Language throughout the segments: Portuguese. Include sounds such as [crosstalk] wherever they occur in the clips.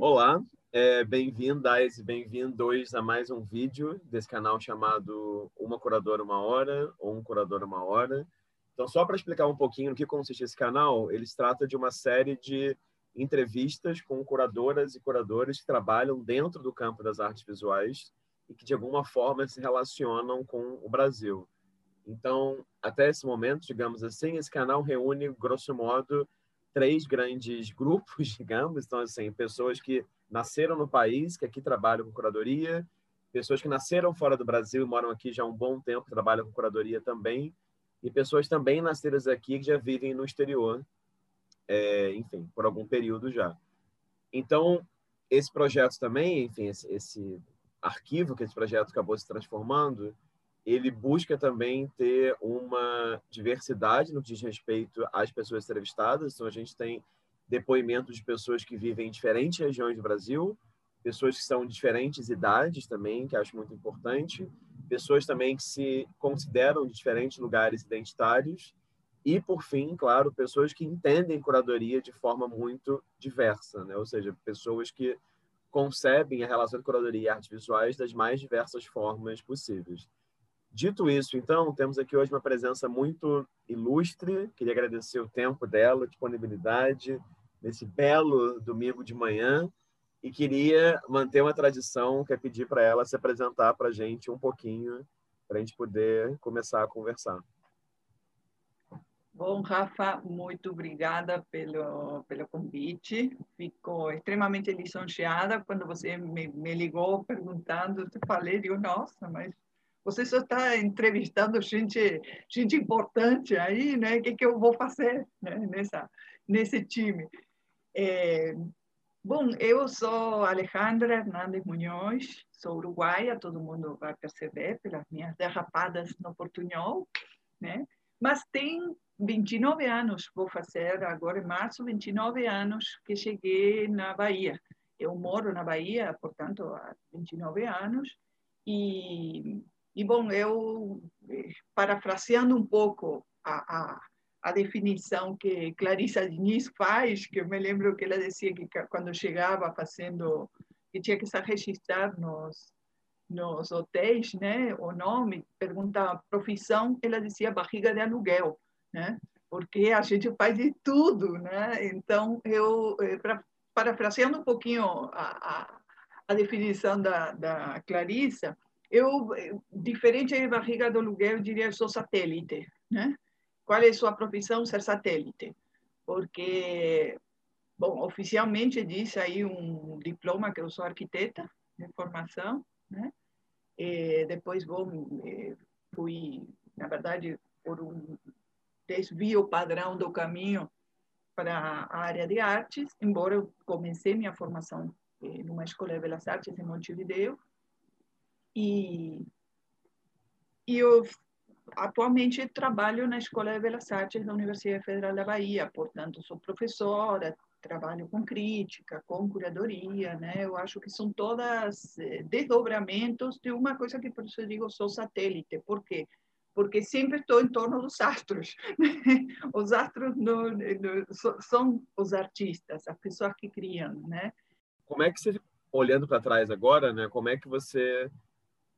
Olá, é, bem-vindas e bem-vindos a mais um vídeo desse canal chamado Uma Curadora Uma Hora ou Um Curador Uma Hora. Então, só para explicar um pouquinho no que consiste esse canal, ele se trata de uma série de entrevistas com curadoras e curadores que trabalham dentro do campo das artes visuais e que, de alguma forma, se relacionam com o Brasil. Então, até esse momento, digamos assim, esse canal reúne, grosso modo, três grandes [laughs] grupos, digamos. Então, assim, pessoas que nasceram no país, que aqui trabalham com curadoria, pessoas que nasceram fora do Brasil e moram aqui já há um bom tempo, trabalham com curadoria também, e pessoas também nascidas aqui que já vivem no exterior, é, enfim, por algum período já. Então, esse projeto também, enfim, esse, esse arquivo que esse projeto acabou se transformando, ele busca também ter uma diversidade no que diz respeito às pessoas entrevistadas. Então, a gente tem depoimentos de pessoas que vivem em diferentes regiões do Brasil, pessoas que são de diferentes idades também, que acho muito importante, pessoas também que se consideram de diferentes lugares identitários e, por fim, claro, pessoas que entendem curadoria de forma muito diversa, né? ou seja, pessoas que concebem a relação de curadoria e artes visuais das mais diversas formas possíveis. Dito isso, então, temos aqui hoje uma presença muito ilustre. Queria agradecer o tempo dela, a disponibilidade nesse belo domingo de manhã e queria manter uma tradição que é pedir para ela se apresentar para a gente um pouquinho, para a gente poder começar a conversar. Bom, Rafa, muito obrigada pelo, pelo convite. Fico extremamente lisonjeada quando você me, me ligou perguntando. Eu falei, digo, nossa, mas você só está entrevistando gente, gente importante aí, né? O que, que eu vou fazer né? Nessa, nesse time? É, bom, eu sou Alejandra Hernandes Munhoz, sou uruguaia, todo mundo vai perceber pelas minhas derrapadas no portunhol, né? Mas tem 29 anos, vou fazer agora em março, 29 anos que cheguei na Bahia. Eu moro na Bahia, portanto, há 29 anos, e e, bom, eu, eh, parafraseando um pouco a, a, a definição que Clarissa Diniz faz, que eu me lembro que ela dizia que quando chegava fazendo, que tinha que se registrar nos, nos hotéis, né, o nome, perguntava profissão, ela dizia barriga de aluguel, né, porque a gente faz de tudo, né, então eu, eh, pra, parafraseando um pouquinho a, a, a definição da, da Clarissa, eu, diferente de barriga do aluguel, eu diria que sou satélite, né? Qual é a sua profissão? Ser satélite. Porque, bom, oficialmente diz aí um diploma que eu sou arquiteta de formação, né? E depois vou, fui, na verdade, por um desvio padrão do caminho para a área de artes, embora eu comecei minha formação numa escola de belas artes em Montevideo, e, e eu atualmente trabalho na Escola de Belas Artes da Universidade Federal da Bahia, portanto, sou professora, trabalho com crítica, com curadoria, né? Eu acho que são todas eh, desdobramentos de uma coisa que por isso eu digo sou satélite. Por quê? Porque sempre estou em torno dos astros. Né? Os astros no, no, são os artistas, as pessoas que criam, né? Como é que você, olhando para trás agora, né? Como é que você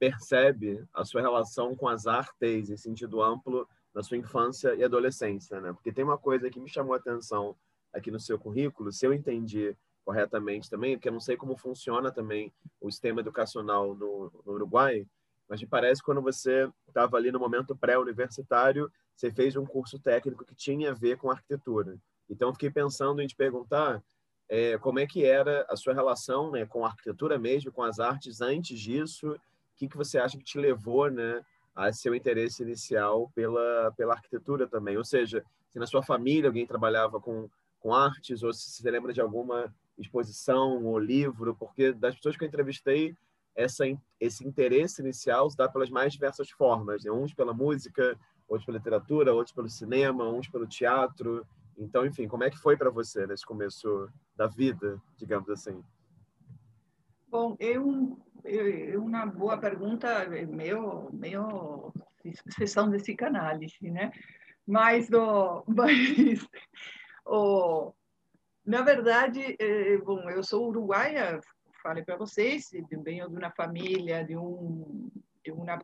percebe a sua relação com as artes em sentido amplo na sua infância e adolescência, né? Porque tem uma coisa que me chamou a atenção aqui no seu currículo, se eu entendi corretamente também, porque eu não sei como funciona também o sistema educacional no, no Uruguai, mas me parece que quando você estava ali no momento pré-universitário, você fez um curso técnico que tinha a ver com arquitetura. Então, fiquei pensando em te perguntar é, como é que era a sua relação né, com a arquitetura mesmo, com as artes antes disso, que, que você acha que te levou né, a seu interesse inicial pela, pela arquitetura também? Ou seja, se na sua família alguém trabalhava com, com artes, ou se você lembra de alguma exposição ou livro, porque das pessoas que eu entrevistei, essa, esse interesse inicial se dá pelas mais diversas formas, né? uns pela música, outros pela literatura, outros pelo cinema, uns pelo teatro. Então, enfim, como é que foi para você nesse começo da vida, digamos assim? Bom, eu é uma boa pergunta, meio, meio sessão de psicanálise, né? Mas, do, [laughs] mas o, Na verdade, é, bom, eu sou uruguaia, falei para vocês, venho de uma família, de um, de uma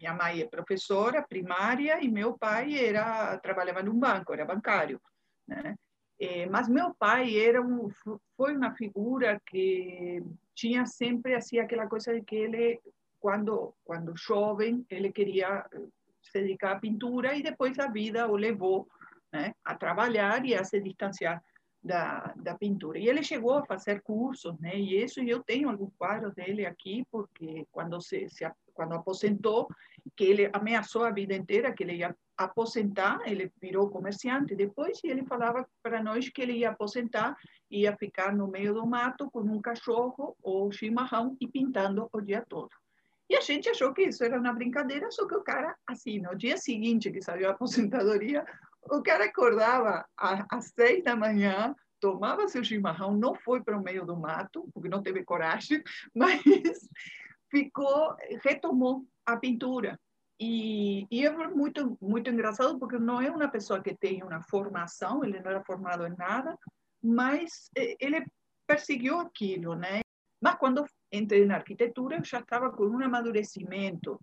minha mãe é professora primária e meu pai era trabalhava num banco, era bancário, né? É, mas meu pai era um, foi uma figura que tinha sempre assim aquela coisa de que ele quando quando jovem ele queria se dedicar à pintura e depois a vida o levou né, a trabalhar e a se distanciar da, da pintura. E ele chegou a fazer cursos, né? E isso eu tenho alguns quadros dele aqui, porque quando se, se quando aposentou, que ele ameaçou a vida inteira que ele ia aposentar, ele virou comerciante depois e ele falava para nós que ele ia aposentar, ia ficar no meio do mato com um cachorro ou chimarrão e pintando o dia todo. E a gente achou que isso era uma brincadeira, só que o cara, assim, no dia seguinte que saiu a aposentadoria, o cara acordava às seis da manhã, tomava seu chimarrão, não foi para o meio do mato, porque não teve coragem, [laughs] mas ficou, retomou a pintura. E, e, é muito muito engraçado porque não é uma pessoa que tem uma formação, ele não era formado em nada, mas eh, ele perseguiu aquilo, né? Mas quando entrei na arquitetura, eu já estava com um amadurecimento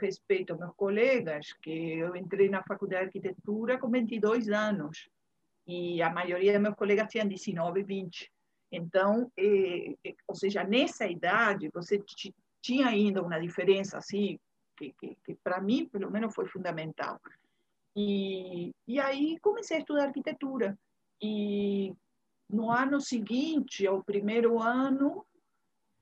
respeito aos meus colegas, que eu entrei na faculdade de arquitetura com 22 anos e a maioria dos meus colegas tinham 19, 20. Então, eh, eh, ou seja, nessa idade, você tinha ainda uma diferença assim, que, que, que para mim, pelo menos, foi fundamental. E, e aí comecei a estudar arquitetura. E no ano seguinte, ao primeiro ano,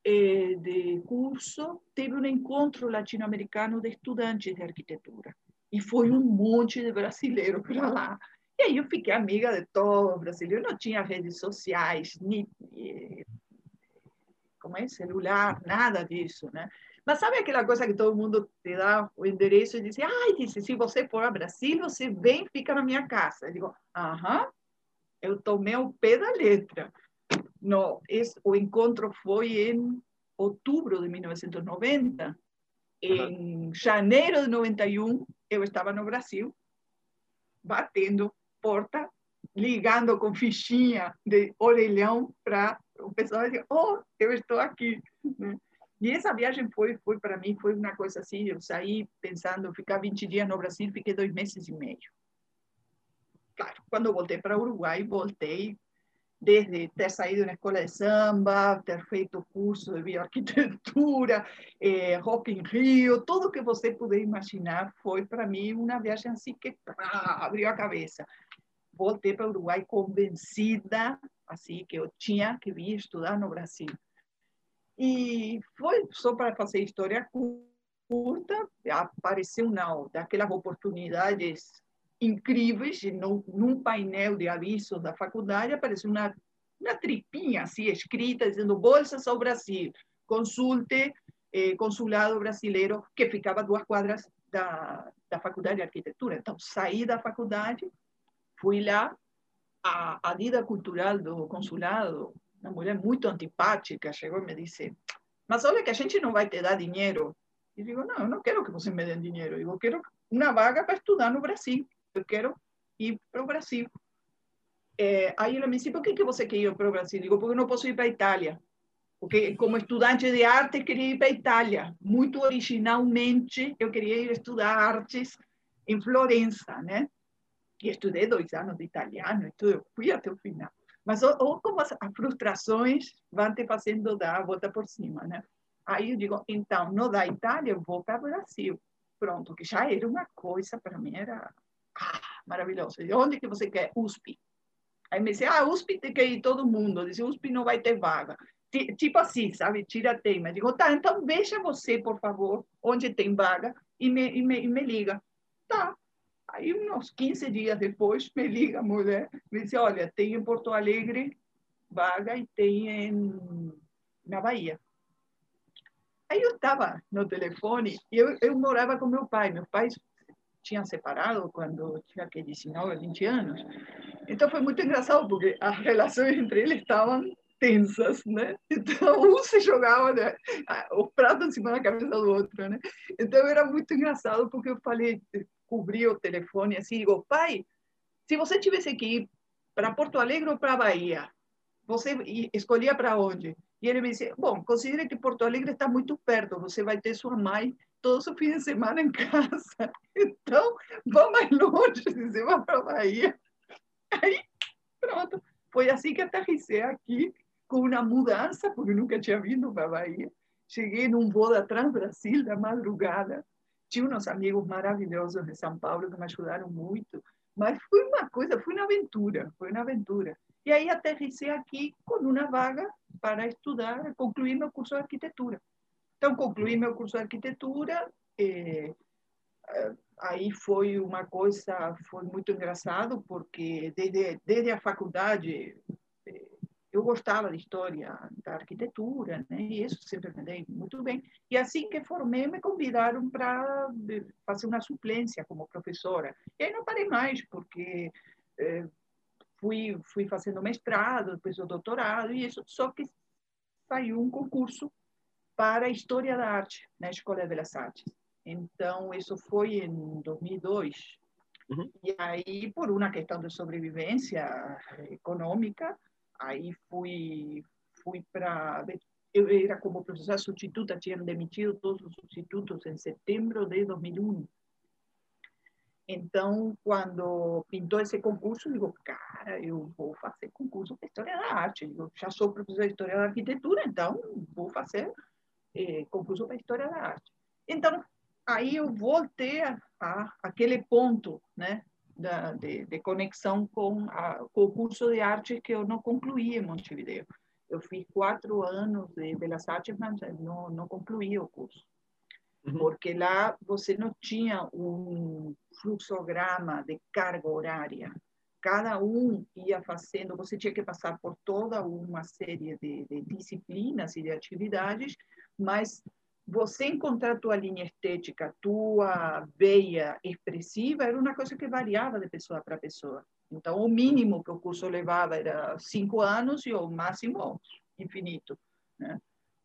eh, de curso, teve um encontro latino-americano de estudantes de arquitetura. E foi um monte de brasileiro para lá. E aí eu fiquei amiga de todos os brasileiros. Não tinha redes sociais, nem como é, celular, nada disso, né? Mas sabe aquela coisa que todo mundo te dá o endereço e diz, ai, disse, se você for ao Brasil, você vem fica na minha casa. Eu digo, aham, eu tomei o pé da letra. No, esse, o encontro foi em outubro de 1990. Em janeiro de 91, eu estava no Brasil, batendo porta, ligando com fichinha de orelhão para o pessoal dizer, oh, eu estou aqui. E essa viagem foi, foi para mim, foi uma coisa assim, eu saí pensando, ficar 20 dias no Brasil, fiquei dois meses e meio. Claro, quando voltei para o Uruguai, voltei desde ter saído na escola de samba, ter feito curso de bioarquitetura, eh, Rock in Rio, tudo que você puder imaginar foi para mim uma viagem assim que ah, abriu a cabeça. Voltei para o Uruguai convencida, assim, que eu tinha que vir estudar no Brasil. E foi só para fazer história curta, apareceu não, daquelas oportunidades incríveis, num, num painel de avisos da faculdade, apareceu uma, uma tripinha assim, escrita, dizendo Bolsas ao Brasil, consulte eh, consulado brasileiro, que ficava duas quadras da, da faculdade de arquitetura. Então, saí da faculdade, fui lá, a, a vida cultural do consulado, uma mulher muito antipática, chegou e me disse, mas olha que a gente não vai te dar dinheiro. E digo, não, eu não quero que você me dê dinheiro, eu quero uma vaga para estudar no Brasil eu quero ir para o Brasil. É, aí ela me disse, por que, que você quer ir para o Brasil? Digo, porque eu não posso ir para a Itália. Porque como estudante de arte, queria ir para a Itália. Muito originalmente, eu queria ir estudar artes em Florença, né? E estudei dois anos de italiano, e tudo, fui até o final. Mas ou, como as, as, frustrações vão te fazendo dar a volta por cima, né? Aí eu digo, então, não da Itália, eu vou para o Brasil. Pronto, que já era uma coisa, para mim era ah, maravilhoso. E onde que você quer? USP. Aí me disse, ah, USP tem que ir todo mundo. Disse, USP não vai ter vaga. Tipo assim, sabe? Tira tema. Digo, tá, então veja você, por favor, onde tem vaga e me, e me, e me liga. Tá. Aí, uns 15 dias depois, me liga a mulher. Me disse, olha, tem em Porto Alegre vaga e tem em, na Bahia. Aí eu estava no telefone e eu, eu morava com meu pai. Meu pai tinham separado quando tinha que 19, 20 anos. Então foi muito engraçado porque as [laughs] relações entre eles estavam tensas, né? Então um se jogava né, o prato em cima da cabeça do outro, né? Então era muito engraçado porque eu falei, cobri o telefone assim, digo, pai, se você tivesse que ir para Porto Alegre ou para Bahia? Você escolhia para onde? E ele me disse, bom, considere que Porto Alegre está muito perto, você vai ter sua mãe todo fim de semana em casa. [laughs] Então, vá mais longe, você vai para Bahia. Aí, pronto. Foi assim que aterrissei aqui, com uma mudança, porque nunca tinha vindo para Bahia. Cheguei num voo da Trans-Brasil, da madrugada. Tinha uns amigos maravilhosos de São Paulo que me ajudaram muito. Mas foi uma coisa, foi uma aventura, foi uma aventura. E aí aterrissei aqui com uma vaga para estudar, concluir meu curso de arquitetura. Então, concluí meu curso de arquitetura. Eh, aí foi uma coisa, foi muito engraçado, porque desde, desde a faculdade eh, eu gostava de história da arquitetura, né? E isso sempre me dei muito bem. E assim que formei, me convidaram para fazer uma suplência como professora. E aí não parei mais, porque eh, fui fui fazendo mestrado, depois o doutorado e isso. Só que saiu um concurso para História da Arte na Escola de Belas Artes. Então, isso foi em 2002. Uhum. E aí, por uma questão de sobrevivência econômica, aí fui, fui para... Eu era como professora substituta, tinham demitido todos os substitutos em setembro de 2001. Então, quando pintou esse concurso, eu digo, cara, eu vou fazer concurso de História da Arte. Eu já sou professora de História da Arquitetura, então vou fazer eh, concurso para História da Arte. Então, aí eu voltei a, a aquele ponto, né, da, de, de, conexão com, a, com o curso de arte que eu não concluí em Montevideo. Eu fiz quatro anos de Belas Artes, mas não, não concluí o curso. Uhum. Porque lá você não tinha um fluxograma de carga horária. Cada um ia fazendo, você tinha que passar por toda uma série de, de disciplinas e de atividades mas você encontrar tua linha estética, tua veia expressiva, era uma coisa que variava de pessoa para pessoa. Então, o mínimo que o curso levava era cinco anos e o máximo infinito. Né?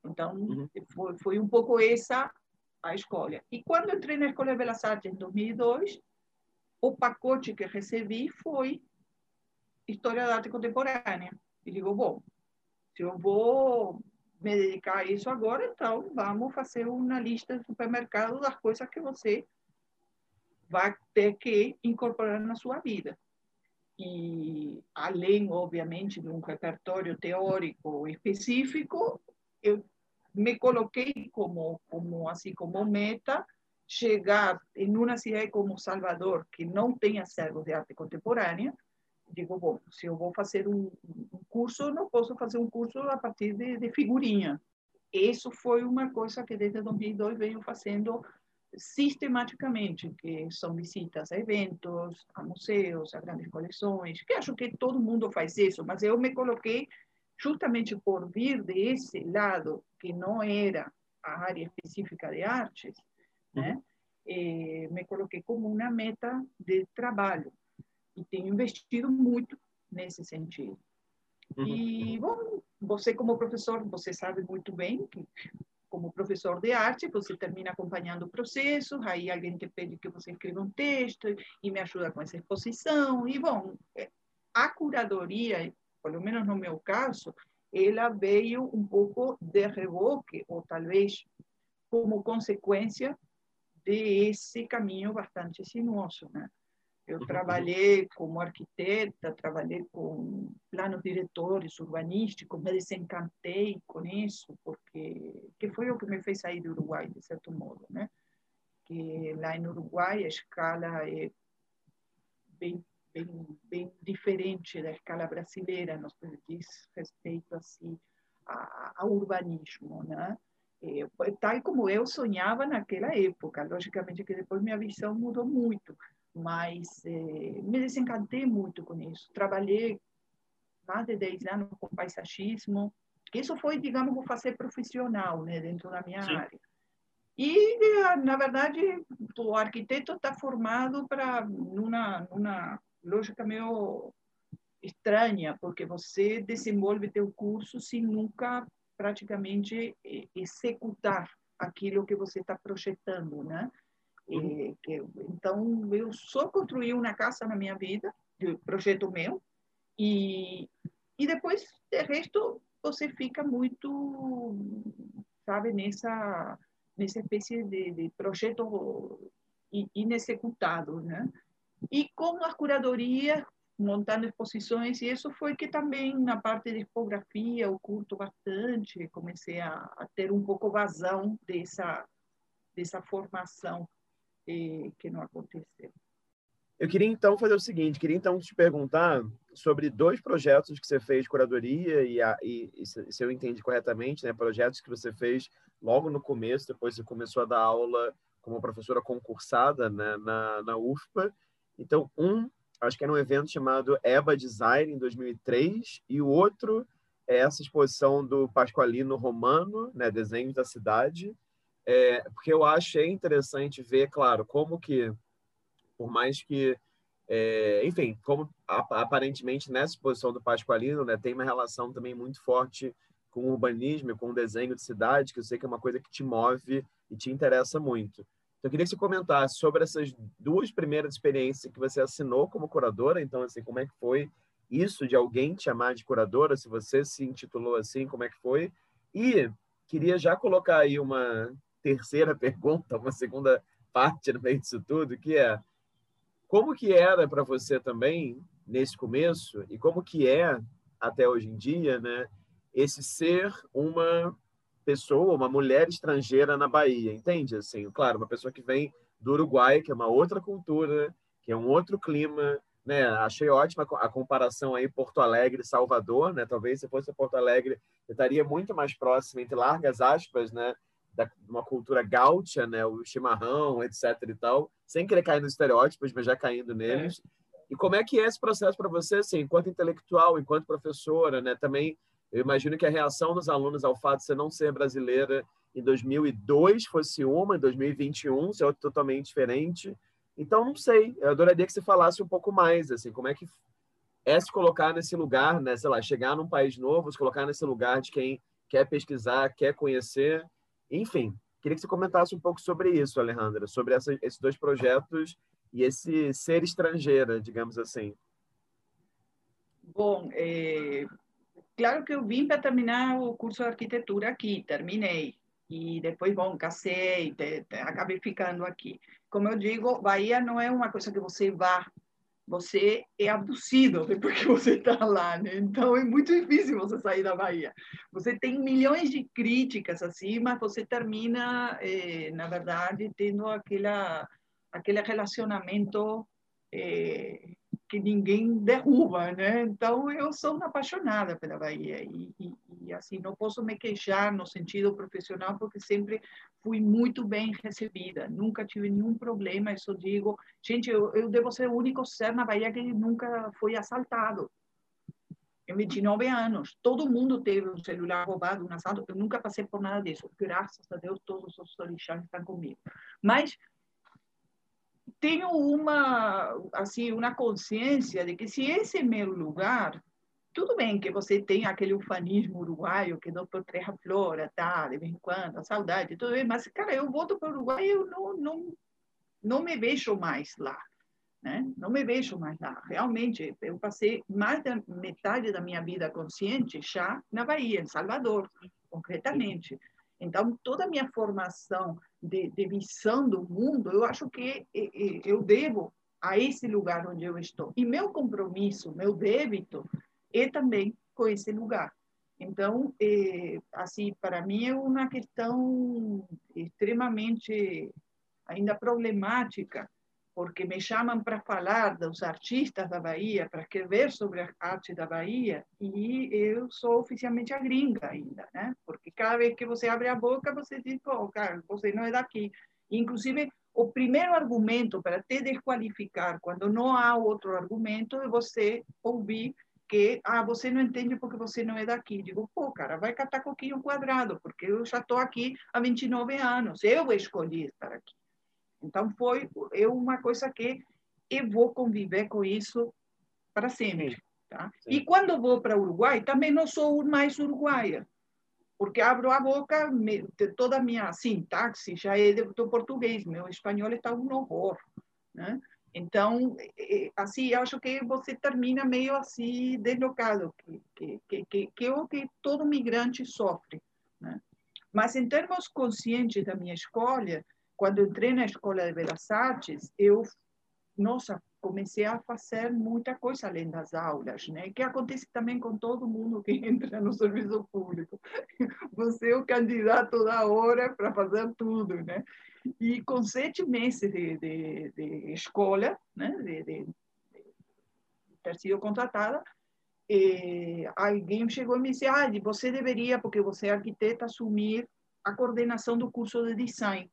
Então, uhum. foi, foi um pouco essa a escolha. E quando entrei na Escola de Belas Artes em 2002, o pacote que recebi foi História da Arte Contemporânea. E digo, bom, se eu vou me dedicar a isso agora, então vamos fazer uma lista de supermercado das coisas que você vai ter que incorporar na sua vida. E além, obviamente, de um repertório teórico específico, eu me coloquei como, como assim como meta chegar em uma cidade como Salvador, que não tem acervo de arte contemporânea, digo, bom, se eu vou fazer um, um curso, não posso fazer um curso a partir de, de figurinha. Isso foi uma coisa que desde 2002 venho fazendo sistematicamente, que são visitas a eventos, a museus, a grandes coleções, que acho que todo mundo faz isso, mas eu me coloquei justamente por vir desse lado, que não era a área específica de artes, né? Eh, me coloquei como uma meta de trabalho e tenho investido muito nesse sentido. Uhum. E, bom, você como professor, você sabe muito bem que como professor de arte, você termina acompanhando o processo, aí alguém te pede que você escreva um texto e me ajuda com essa exposição. E, bom, é, a curadoria, pelo menos no meu caso, ela veio um pouco de reboque, ou talvez como consequência desse caminho bastante sinuoso, né? Eu trabalhei como arquiteta, trabalhei com planos diretores urbanísticos, me desencantei com isso, porque que foi o que me fez sair do Uruguai, de certo modo, né? Que lá no Uruguai a escala é bem, bem, bem diferente da escala brasileira, no que diz respeito assim, ao urbanismo, né? É, tal como eu sonhava naquela época. Logicamente que depois minha visão mudou muito, mas eh, me desencantei muito com isso. Trabalhei mais de 10 anos com paisagismo. Isso foi, digamos, vou fazer profissional, né, dentro da minha Sim. área. E, na verdade, o arquiteto está formado para uma, uma lógica meio estranha, porque você desenvolve teu curso sem nunca praticamente executar aquilo que você está projetando, né? Que, então, eu só construí uma casa na minha vida, de projeto meu, E, e depois, de resto, você fica muito, sabe, nessa, nessa espécie de, de projeto inexecutado, né? E com a curadoria, montando exposições, e isso foi que também na parte de tipografia eu curto bastante, comecei a, a ter um pouco vazão dessa, dessa formação eh, que não aconteceu. Eu queria então fazer o seguinte, queria então te perguntar sobre dois projetos que você fez curadoria e, a, e, e, se eu entendi corretamente, né, projetos que você fez logo no começo, depois você começou a dar aula como professora concursada né, na, na UFPA. Então, um, acho que era um evento chamado EBA Design em 2003 e o outro é essa exposição do Pasqualino Romano, né, Desenhos da Cidade, é, porque eu achei interessante ver, claro, como que por mais que, é, enfim, como aparentemente nessa exposição do Pasqualino, né, tem uma relação também muito forte com o urbanismo, com o desenho de cidade, que eu sei que é uma coisa que te move e te interessa muito. Então, eu queria que você comentasse sobre essas duas primeiras experiências que você assinou como curadora. Então, assim, como é que foi isso de alguém te chamar de curadora? Se você se intitulou assim, como é que foi? E queria já colocar aí uma terceira pergunta, uma segunda parte no meio disso tudo, que é como que era para você também nesse começo e como que é até hoje em dia, né? Esse ser uma pessoa, uma mulher estrangeira na Bahia, entende? Assim, claro, uma pessoa que vem do Uruguai, que é uma outra cultura, que é um outro clima, né? Achei ótima a comparação aí Porto Alegre Salvador, né? Talvez se fosse Porto Alegre, eu estaria muito mais próximo entre largas aspas, né? Da uma cultura gaúcha, né, o chimarrão, etc e tal, sem querer cair nos estereótipos, mas já caindo neles. É. E como é que é esse processo para você, assim, enquanto intelectual, enquanto professora, né? Também eu imagino que a reação dos alunos ao fato de você não ser brasileira em 2002 fosse uma, em 2021 ser totalmente diferente. Então, não sei, eu adoraria que você falasse um pouco mais, assim, como é que é se colocar nesse lugar, né, sei lá, chegar num país novo, se colocar nesse lugar de quem quer pesquisar, quer conhecer, enfim, queria que você comentasse um pouco sobre isso, Alejandra, sobre essa, esses dois projetos e esse ser estrangeira, digamos assim. Bom, é, claro que eu vim para terminar o curso de arquitetura aqui, terminei. E depois, bom, casei, te, te, acabei ficando aqui. Como eu digo, Bahia não é uma coisa que você vá você é abduzido depois [laughs] que você está lá, né? Então é muito difícil você sair da Bahia. Você tem milhões de críticas assim, mas você termina, eh, na verdade, tendo aquela aquele relacionamento eh, que ninguém derruba, né? Então eu sou uma apaixonada pela Bahia e, e, e, assim não posso me queixar no sentido profissional porque sempre fui muito bem recebida, nunca tive nenhum problema. Eu só digo, gente, eu, eu devo ser o único ser na Bahia que nunca foi assaltado. Eu 29 anos, todo mundo teve um celular roubado, um assalto. Eu nunca passei por nada disso. Graças a Deus, todos os orixás estão comigo. Mas tenho uma assim uma consciência de que se esse é meu lugar tudo bem que você tem aquele ufanismo uruguaio que não proteja flora tá de vez em quando a saudade tudo bem mas cara eu volto para o Uruguai eu não não não me vejo mais lá né? Não me vejo mais lá. Realmente eu passei mais da metade da minha vida consciente já na Bahia em Salvador concretamente. Então, toda a minha formação de, de do mundo, eu acho que eu devo a esse lugar onde eu estou. E meu compromisso, meu débito, é também com esse lugar. Então, é, assim, para mim é uma questão extremamente ainda problemática porque me chamam para falar dos artistas da Bahia, para escrever sobre a arte da Bahia, e eu sou oficialmente a gringa ainda, né? Porque cada vez que você abre a boca, você diz, pô, cara, você não é daqui. Inclusive, o primeiro argumento para te desqualificar, quando não há outro argumento, é você ouvir que, ah, você não entende porque você não é daqui. Digo, pô, cara, vai catar coquinho quadrado, porque eu já estou aqui há 29 anos, eu escolhi estar aqui. Então, foi eu, uma coisa que eu vou conviver com isso para sempre. Tá? E quando vou para o Uruguai, também não sou mais uruguaia, porque abro a boca, me, toda a minha sintaxe já é do português, meu espanhol está um horror. Né? Então, assim, acho que você termina meio assim deslocado, que, que, que, que é o que todo migrante sofre. Né? Mas, em termos conscientes da minha escolha, quando entrei na Escola de Belas Artes, eu, nossa, comecei a fazer muita coisa além das aulas, né? Que acontece também com todo mundo que [laughs] entra no serviço público. Você é o candidato da hora para fazer tudo, né? E com sete meses de, de, de escola, né? De, de, ter sido contratada, alguém chegou e me disse: ah, você deveria, porque você é arquiteta, assumir a coordenação do curso de design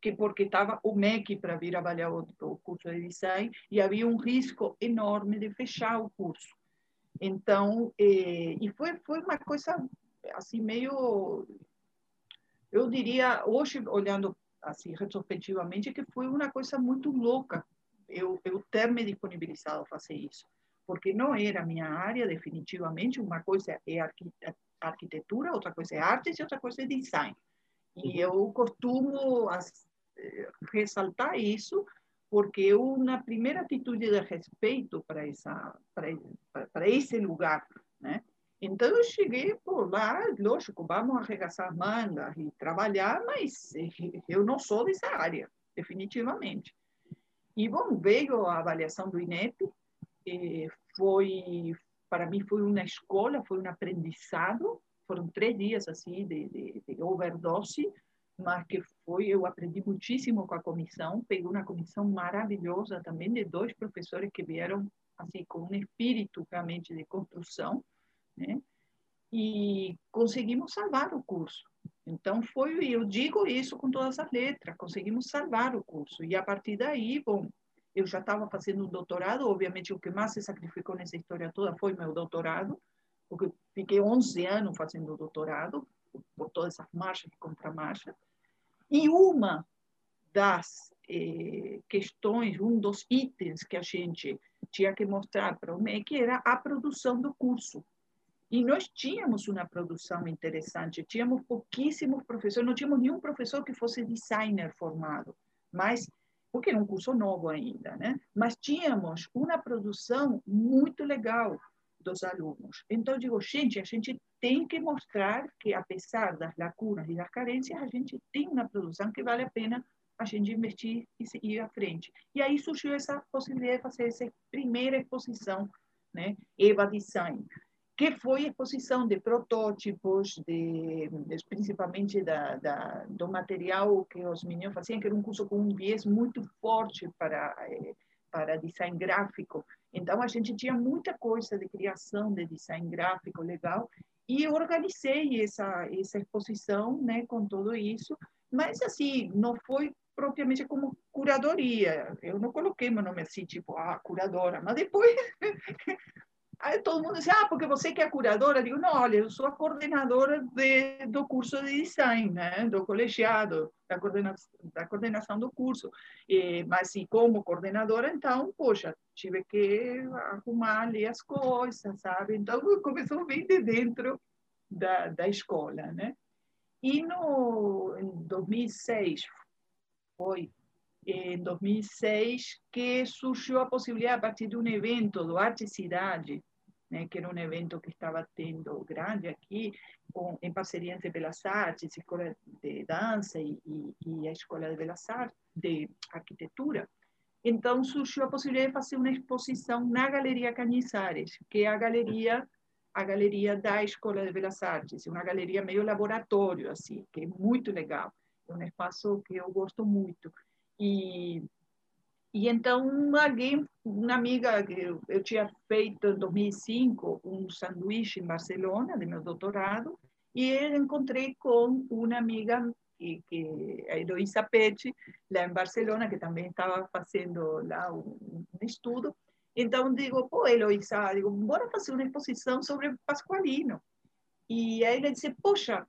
que porque estava o MEC para vir avaliar o, o, curso de design e havia um risco enorme de fechar o curso. Então, eh, e foi, foi uma coisa assim meio, eu diria, hoje olhando assim retrospectivamente, que foi uma coisa muito louca eu, eu ter me disponibilizado a fazer isso, porque não era minha área definitivamente, uma coisa é arquitetura, outra coisa é artes e outra coisa é design. E eu costumo ressaltar isso porque é uma primeira atitude de respeito para essa para, para esse lugar, né? Então eu cheguei por lá, lógico, vamos arregaçar mangas e trabalhar, mas eu não sou dessa área, definitivamente. E bom, veio a avaliação do INEP, foi para mim foi uma escola, foi um aprendizado, foram três dias assim de, de, de overdose, mas que foi, eu aprendi muitíssimo com a comissão, peguei uma comissão maravilhosa também de dois professores que vieram assim com um espírito realmente de construção, né? E conseguimos salvar o curso. Então foi, eu digo isso com todas as letras, conseguimos salvar o curso. E a partir daí, bom, eu já estava fazendo um doutorado, obviamente o que mais se sacrificou nessa história toda foi meu doutorado, porque fiquei 11 anos fazendo doutorado, por todas essas marchas e contramarchas. E uma das eh, questões, um dos itens que a gente tinha que mostrar para o MEC era a produção do curso. E nós tínhamos uma produção interessante, tínhamos pouquíssimos professores, não tínhamos nenhum professor que fosse designer formado, mas porque era um curso novo ainda, né? Mas tínhamos uma produção muito legal dos alunos. Então, digo, gente, a gente tem que mostrar que, apesar das lacunas e das carências, a gente tem uma produção que vale a pena a gente investir e seguir à frente. E aí surgiu essa possibilidade de fazer essa primeira exposição, né, Eva Design, que foi exposição de protótipos, de, de principalmente da, da, do material que os meninos faziam, que era um curso com um viés muito forte para, eh, para design gráfico. Então, a gente tinha muita coisa de criação de design gráfico legal e eu organizei essa, essa exposição né, com tudo isso, mas assim, não foi propriamente como curadoria. Eu não coloquei meu nome assim, tipo, ah, curadora, mas depois [laughs] Aí todo mundo diz, ah, porque você que é curadora. Eu digo, não, olha, eu sou a coordenadora de, do curso de design, né? do colegiado, da da coordenação do curso. E, mas, e como coordenadora, então, poxa, tive que arrumar ali as coisas, sabe? Então, [laughs] começou bem de dentro da, da escola, né? E no, em 2006, foi em 2006 que surgiu a possibilidade, a partir de um evento do Arte Cidade, né, que era um evento que estava tendo grande aqui, com, em parceria entre Belas Artes, Escola de Dança e, e, e a Escola de Belas Artes, de Arquitetura. Então surgiu a possibilidade de fazer uma exposição na Galeria Canizares, que é a galeria a galeria da Escola de Belas Artes, uma galeria meio laboratório assim, que é muito legal. É um espaço que eu gosto muito. E, e então, alguém, uma amiga, eu, eu tinha feito em 2005 um sanduíche em Barcelona, de meu doutorado, e eu encontrei com uma amiga que, que a Heloísa Pecci, lá em Barcelona, que também estava fazendo lá um, um estudo. Então, digo, pô, Heloísa, digo, bora fazer uma exposição sobre Pasqualino. E aí ele disse, poxa,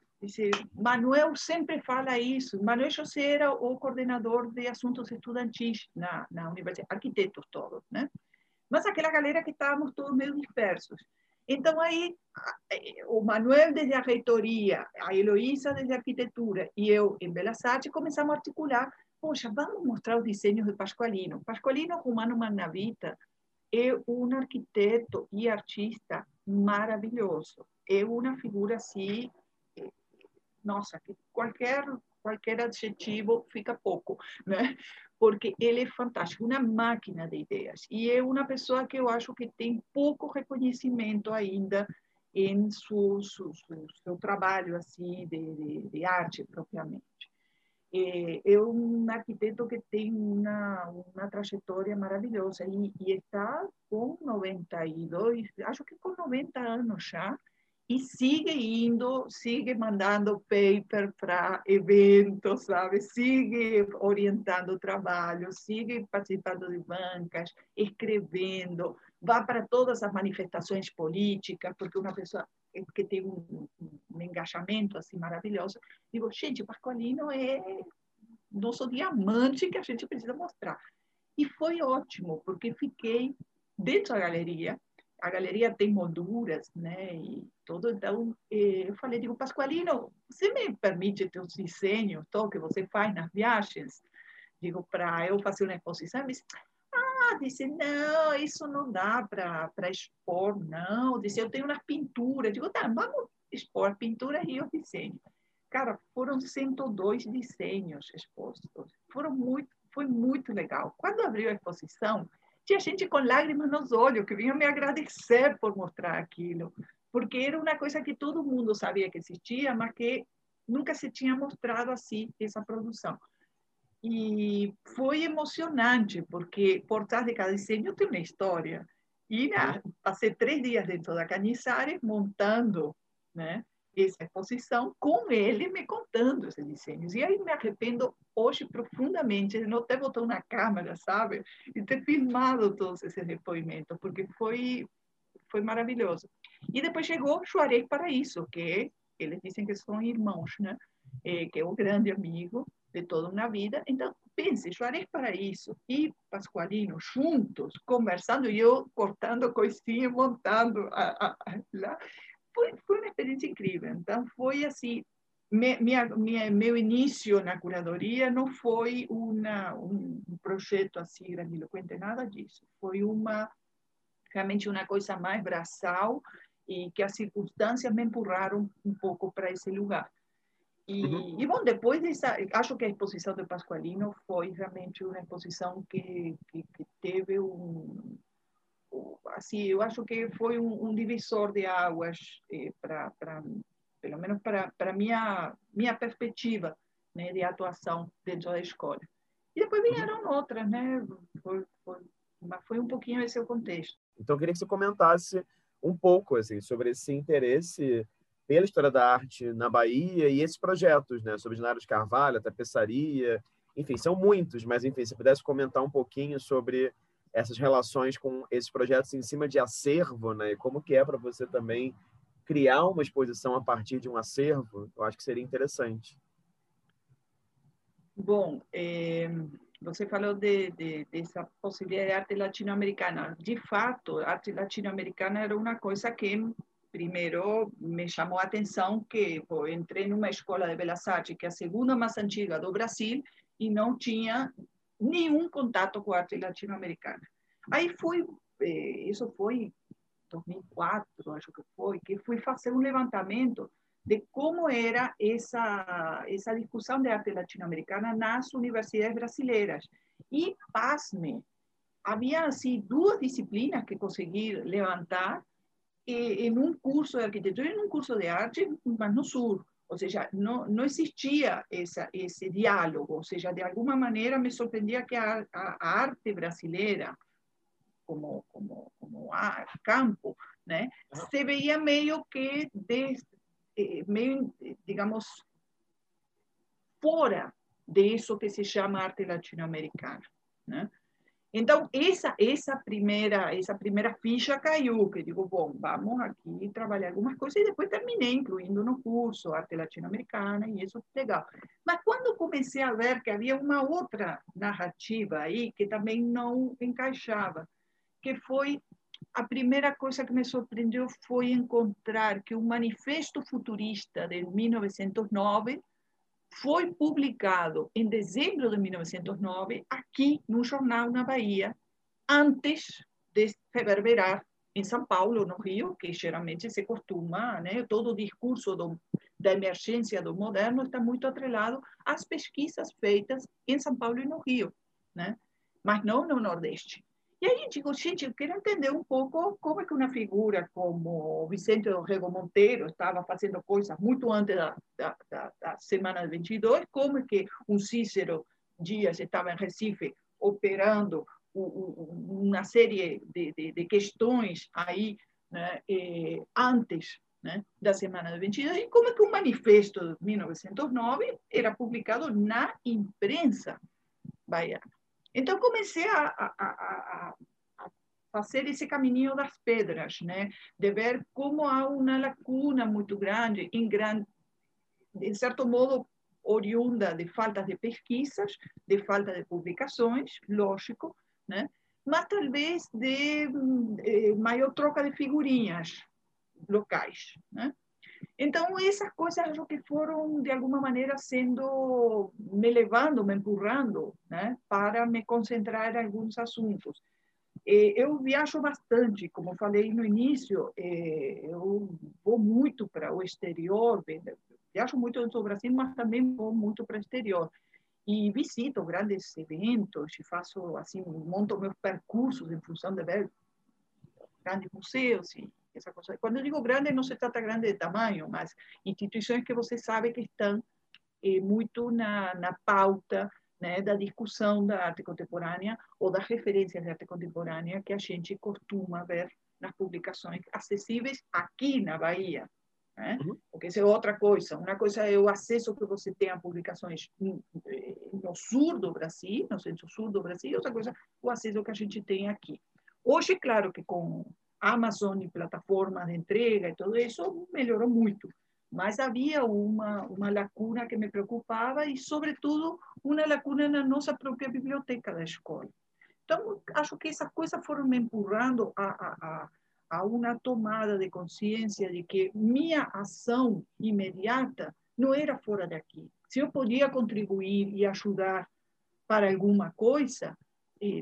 Manuel sempre fala isso. Manuel José era o coordenador de assuntos estudantis na, na universidade, arquitetos todos, né? Mas aquela galera que estávamos todos meio dispersos. Então, aí, o Manuel desde a reitoria, a Heloísa desde a arquitetura e eu em Belas Artes começamos a articular poxa, vamos mostrar os desenhos de Pasqualino. Pasqualino Romano Manavita é um arquiteto e artista maravilhoso. É uma figura assim, nossa, que qualquer qualquer adjetivo fica pouco, né? Porque ele é fantástico, uma máquina de ideias. E é uma pessoa que eu acho que tem pouco reconhecimento ainda em seu, seu, seu trabalho assim de, de, de arte propriamente. É, é, um arquiteto que tem uma, uma trajetória maravilhosa e, e está com 92, acho que com 90 anos já, e sigue indo, sigue mandando paper para eventos, sabe? Sigue orientando trabalho, sigue participando de bancas, escrevendo, vai para todas as manifestações políticas, porque uma pessoa que tem um, um engajamento assim maravilhoso. Digo, gente, Pasqualino é nosso diamante que a gente precisa mostrar. E foi ótimo, porque fiquei dentro da galeria, a galeria tem molduras, né, e tudo, então eh, eu falei, digo, Pasqualino, você me permite os desenhos, todo que você faz nas viagens? Digo, para eu fazer uma exposição, ele disse, ah, disse, não, isso não dá para expor, não, disse, eu tenho umas pinturas, digo, tá, vamos expor pinturas e os desenhos. Cara, foram 102 desenhos expostos, foram muito, foi muito legal. Quando abriu a exposição, tinha gente com lágrimas nos olhos que vinha me agradecer por mostrar aquilo, porque era uma coisa que todo mundo sabia que existia, mas que nunca se tinha mostrado assim essa produção. E foi emocionante, porque por trás de cada desenho tem uma história. E na, passei três dias dentro da Canizares montando né, essa exposição com ele me contando esses desenhos. E aí me arrependo hoje profundamente de não ter na câmera, sabe? E ter filmado todos esses depoimentos, porque foi, foi maravilhoso. E depois chegou Juarez Paraíso, que eles dizem que são irmãos, né? É, que é um grande amigo de toda uma vida. Então, pense, Juarez Paraíso e Pasqualino juntos, conversando, e eu cortando coisinhas, montando a, a, a, lá foi, foi experiência incrível. Então, foi assim, minha, minha, meu início na curadoria não foi uma, um projeto assim grandiloquente, nada disso. Foi uma realmente uma coisa mais braçal e que as circunstâncias me empurraram um pouco para esse lugar. E, uhum. e, bom, depois dessa, acho que a exposição do Pasqualino foi realmente uma exposição que, que, que teve um, assim, eu acho que foi um, um divisor de águas eh, para, pelo menos para para minha minha perspectiva, né, de atuação dentro da escola. E depois vieram outras, né? Foi, foi, mas foi um pouquinho esse o contexto. Então, eu queria que você comentasse um pouco assim sobre esse interesse pela história da arte na Bahia e esses projetos, né, sobre Genaro de Carvalho, a tapeçaria, enfim, são muitos, mas enfim, se pudesse comentar um pouquinho sobre essas relações com esses projetos em cima de acervo, né? E como que é para você também criar uma exposição a partir de um acervo? Eu acho que seria interessante. Bom, é, você falou de, de, dessa possibilidade de arte latino-americana. De fato, arte latino-americana era uma coisa que primeiro me chamou a atenção que pô, entrei numa escola de belas artes que é a segunda mais antiga do Brasil e não tinha nenhum contato com a arte latino-americana. Aí fui, isso foi em 2004, acho que foi, que fui fazer um levantamento de como era essa, essa discussão de arte latino-americana nas universidades brasileiras. E, pasme, havia assim, duas disciplinas que consegui levantar em um curso de arquitetura e em um curso de arte, mas no sul. Ou seja, não, não existia essa, esse diálogo. Ou seja, de alguma maneira me surpreendia que a, a, a arte brasileira, como, como, como a campo, né, se veía meio que, de, eh, meio, digamos, fora de isso que se chama arte latino-americana. Né? Então, essa, essa, primeira, essa primeira ficha caiu, que digo, bom, vamos aqui trabalhar algumas coisas, e depois terminei incluindo no curso arte latino-americana, e isso legal. Mas quando comecei a ver que havia uma outra narrativa aí que também não encaixava, que foi a primeira coisa que me surpreendeu foi encontrar que o Manifesto Futurista de 1909 foi publicado em dezembro de 1909 aqui no jornal na Bahia, antes de reverberar em São Paulo, no Rio, que geralmente se costuma, né, todo o discurso do, da emergência do moderno está muito atrelado às pesquisas feitas em São Paulo e no Rio, né? mas não no Nordeste. E aí digo, gente, eu quero entender um pouco como é que uma figura como Vicente Rego Monteiro estava fazendo coisas muito antes da, da, da, da semana de 22, como é que um Cícero Dias estava em Recife operando uma série de, de, de questões aí né, eh, antes né, da semana de 22, e como é que o manifesto de 1909 era publicado na imprensa baiana. Então, comecei a, a, a, a fazer esse caminho das pedras, né? de ver como há uma lacuna muito grande, em, grande, de certo modo, oriunda de falta de pesquisas, de falta de publicações, lógico, né? mas talvez de, de maior troca de figurinhas locais. Né? Então, essas coisas acho que foram, de alguma maneira, sendo, me levando, me empurrando, né, para me concentrar em alguns assuntos. Eu viajo bastante, como falei no início, eu vou muito para o exterior, viajo muito no Brasil, mas também vou muito para o exterior. E visito grandes eventos, faço, assim, monto meus percursos em função de ver grandes museus e Quando eu digo grande, não se trata grande de tamanho, mas instituições que você sabe que estão eh, muito na, na pauta né, da discussão da arte contemporânea ou das referências de arte contemporânea que a gente costuma ver nas publicações acessíveis aqui na Bahia. Né? Uhum. Porque isso é outra coisa. Uma coisa é o acesso que você tem a publicações no sul do Brasil, no centro-sul do Brasil, outra coisa o acesso que a gente tem aqui. Hoje, claro que com Amazon e plataformas de entrega e tudo isso melhorou muito. Mas havia uma, uma lacuna que me preocupava e, sobretudo, uma lacuna na nossa própria biblioteca da escola. Então, acho que essas coisas foram me empurrando a, a, a uma tomada de consciência de que minha ação imediata não era fora daqui. Se eu podia contribuir e ajudar para alguma coisa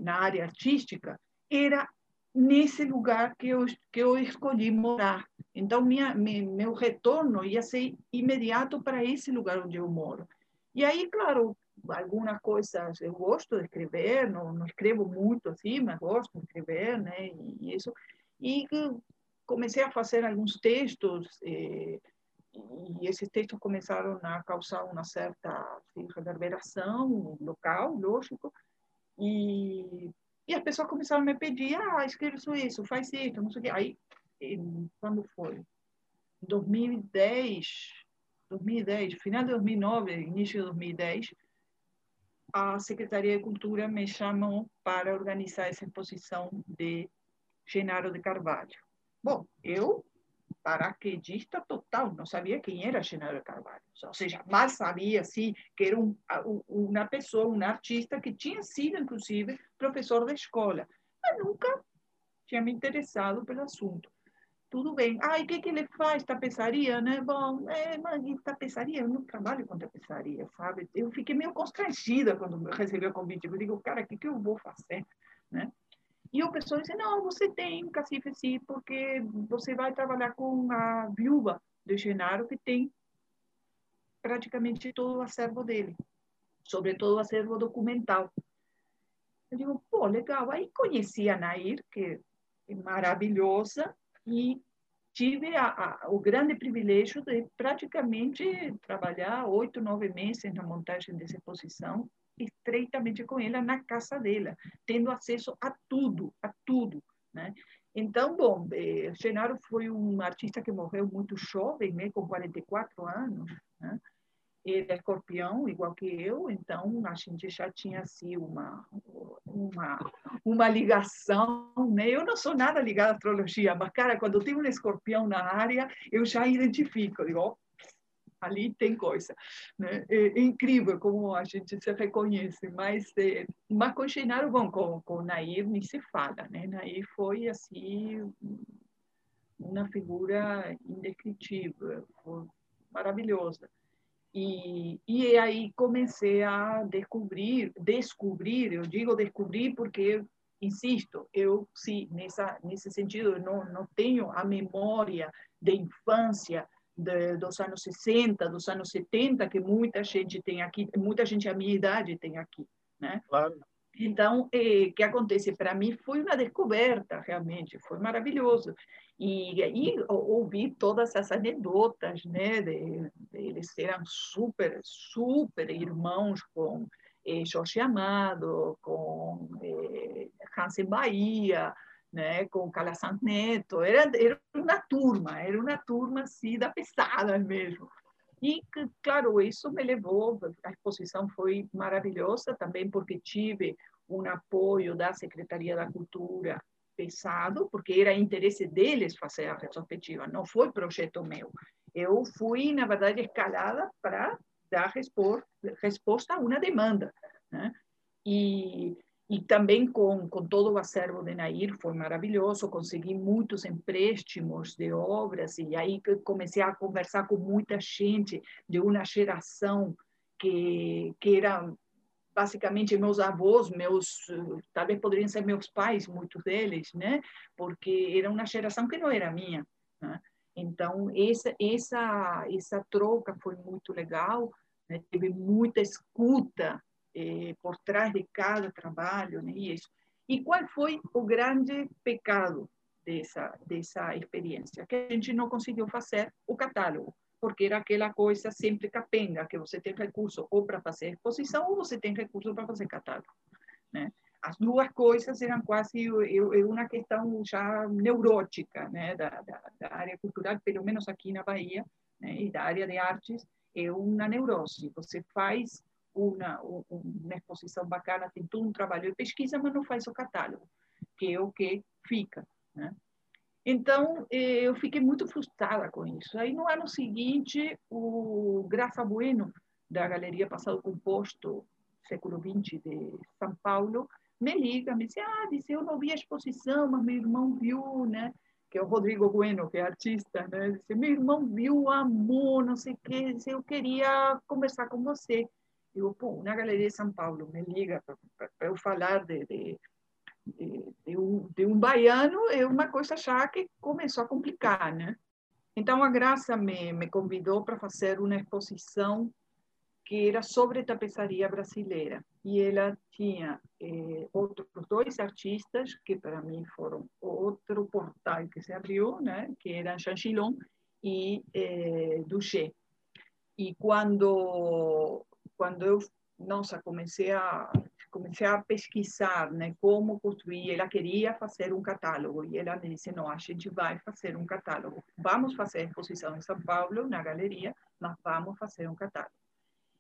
na área artística, era nesse lugar que eu, que eu escolhi morar. Então, minha, meu retorno ia ser imediato para esse lugar onde eu moro. E aí, claro, algumas coisas eu gosto de escrever, não, não escrevo muito assim, mas gosto de escrever, né? E isso. E comecei a fazer alguns textos, e, e esses textos começaram a causar uma certa assim, reverberação local, lógico. E e as pessoas começaram a me pedir, ah, escreve isso, faz isso, não sei o quê. Aí, quando foi? 2010, 2010, final de 2009, início de 2010, a Secretaria de Cultura me chamou para organizar essa exposição de Genaro de Carvalho. Bom, eu paraquedista total, não sabia quem era Genaro Carvalho. Ou seja, mal sabia, sim, que era um, uma pessoa, um artista que tinha sido, inclusive, professor da escola, mas nunca tinha me interessado pelo assunto. Tudo bem. E o que, que ele faz? Tapeçaria, né? Bom, é, mas tapeçaria, eu não trabalho com tapeçaria, sabe? Eu fiquei meio constrangida quando recebi o convite. Eu digo, cara, o que, que eu vou fazer, né? E o pessoal disse, não, você tem cacife sim, porque você vai trabalhar com a viúva de Genaro, que tem praticamente todo o acervo dele, sobretudo o acervo documental. Eu digo, pô, legal. Aí conheci a Nair, que é maravilhosa, e tive a, a, o grande privilégio de praticamente trabalhar oito, nove meses na montagem dessa exposição estreitamente com ela na casa dela, tendo acesso a tudo, a tudo, né? Então, bom, eh, Genaro foi um artista que morreu muito jovem, né, com 44 anos, né? Ele é escorpião, igual que eu, então a gente já tinha assim uma uma uma ligação, né? Eu não sou nada ligada à astrologia, mas cara, quando tem um escorpião na área, eu já identifico, digo, ali tem coisa. Né? É, é, incrível como a gente se reconhece, mas, é, Genaro, bom, com, com Nair nem se fala, né? Nair foi, assim, uma figura indescritível, maravilhosa. E, e aí comecei a descobrir, descobrir, eu digo descobrir porque, insisto, eu sim, nessa, nesse sentido, não, não tenho a memória de infância de, dos anos 60, dos anos 70, que muita gente tem aqui, muita gente a minha idade tem aqui, né? Claro. Então, o eh, que acontece? Para mim foi uma descoberta, realmente, foi maravilhoso. E aí ouvi todas as anedotas, né? De, de, eles eram super, super irmãos com eh, Jorge Amado, com eh, Hansen Bahia, né? Com Calazans Neto. Era, era uma turma, era uma turma assim da pesada mesmo. E, claro, isso me levou, a exposição foi maravilhosa também porque tive um apoio da Secretaria da Cultura pesado, porque era interesse deles fazer a retrospectiva, não foi projeto meu. Eu fui, na verdade, escalada para dar resposta a uma demanda. Né? E, e também com, com todo o acervo de Nair foi maravilhoso, consegui muitos empréstimos de obras, e aí comecei a conversar com muita gente de uma geração que, que era basicamente meus avós, meus talvez poderiam ser meus pais, muitos deles, né? Porque era uma geração que não era minha. Né? Então essa essa essa troca foi muito legal, né? teve muita escuta eh, por trás de cada trabalho, né? E isso. E qual foi o grande pecado dessa dessa experiência? Que a gente não conseguiu fazer o catálogo porque era aquela coisa sempre capenga, que você tem recurso ou para fazer exposição ou você tem recurso para fazer catálogo. Né? As duas coisas eram quase uma questão já neurótica né? da, da, da área cultural, pelo menos aqui na Bahia, né? e da área de artes, é uma neurose. Você faz uma, uma exposição bacana, tem todo um trabalho de pesquisa, mas não faz o catálogo, que é o que fica. Né? Então, eu fiquei muito frustrada com isso. Aí, no ano seguinte, o Graça Bueno, da Galeria Passado Composto, século XX de São Paulo, me liga, me diz, ah, disse, eu não vi a exposição, mas meu irmão viu, né? Que é o Rodrigo Bueno, que é artista, né? Disse, meu irmão viu, amor, não sei o quê, disse, eu queria conversar com você. Eu, pô, na Galeria de São Paulo, me liga para eu falar de, de de, um, de um baiano é uma coisa já que começou a complicar, né? Então a Graça me, me convidou para fazer uma exposição que era sobre tapeçaria brasileira e ela tinha eh, outros dois artistas que para mim foram outro portal que se abriu, né? Que eram Jean Chilon e eh, Duché. E quando quando eu nossa comecei a comecei a pesquisar né, como construir. Ela queria fazer um catálogo e ela me disse: não, a gente vai fazer um catálogo. Vamos fazer a exposição em São Paulo, na galeria, mas vamos fazer um catálogo.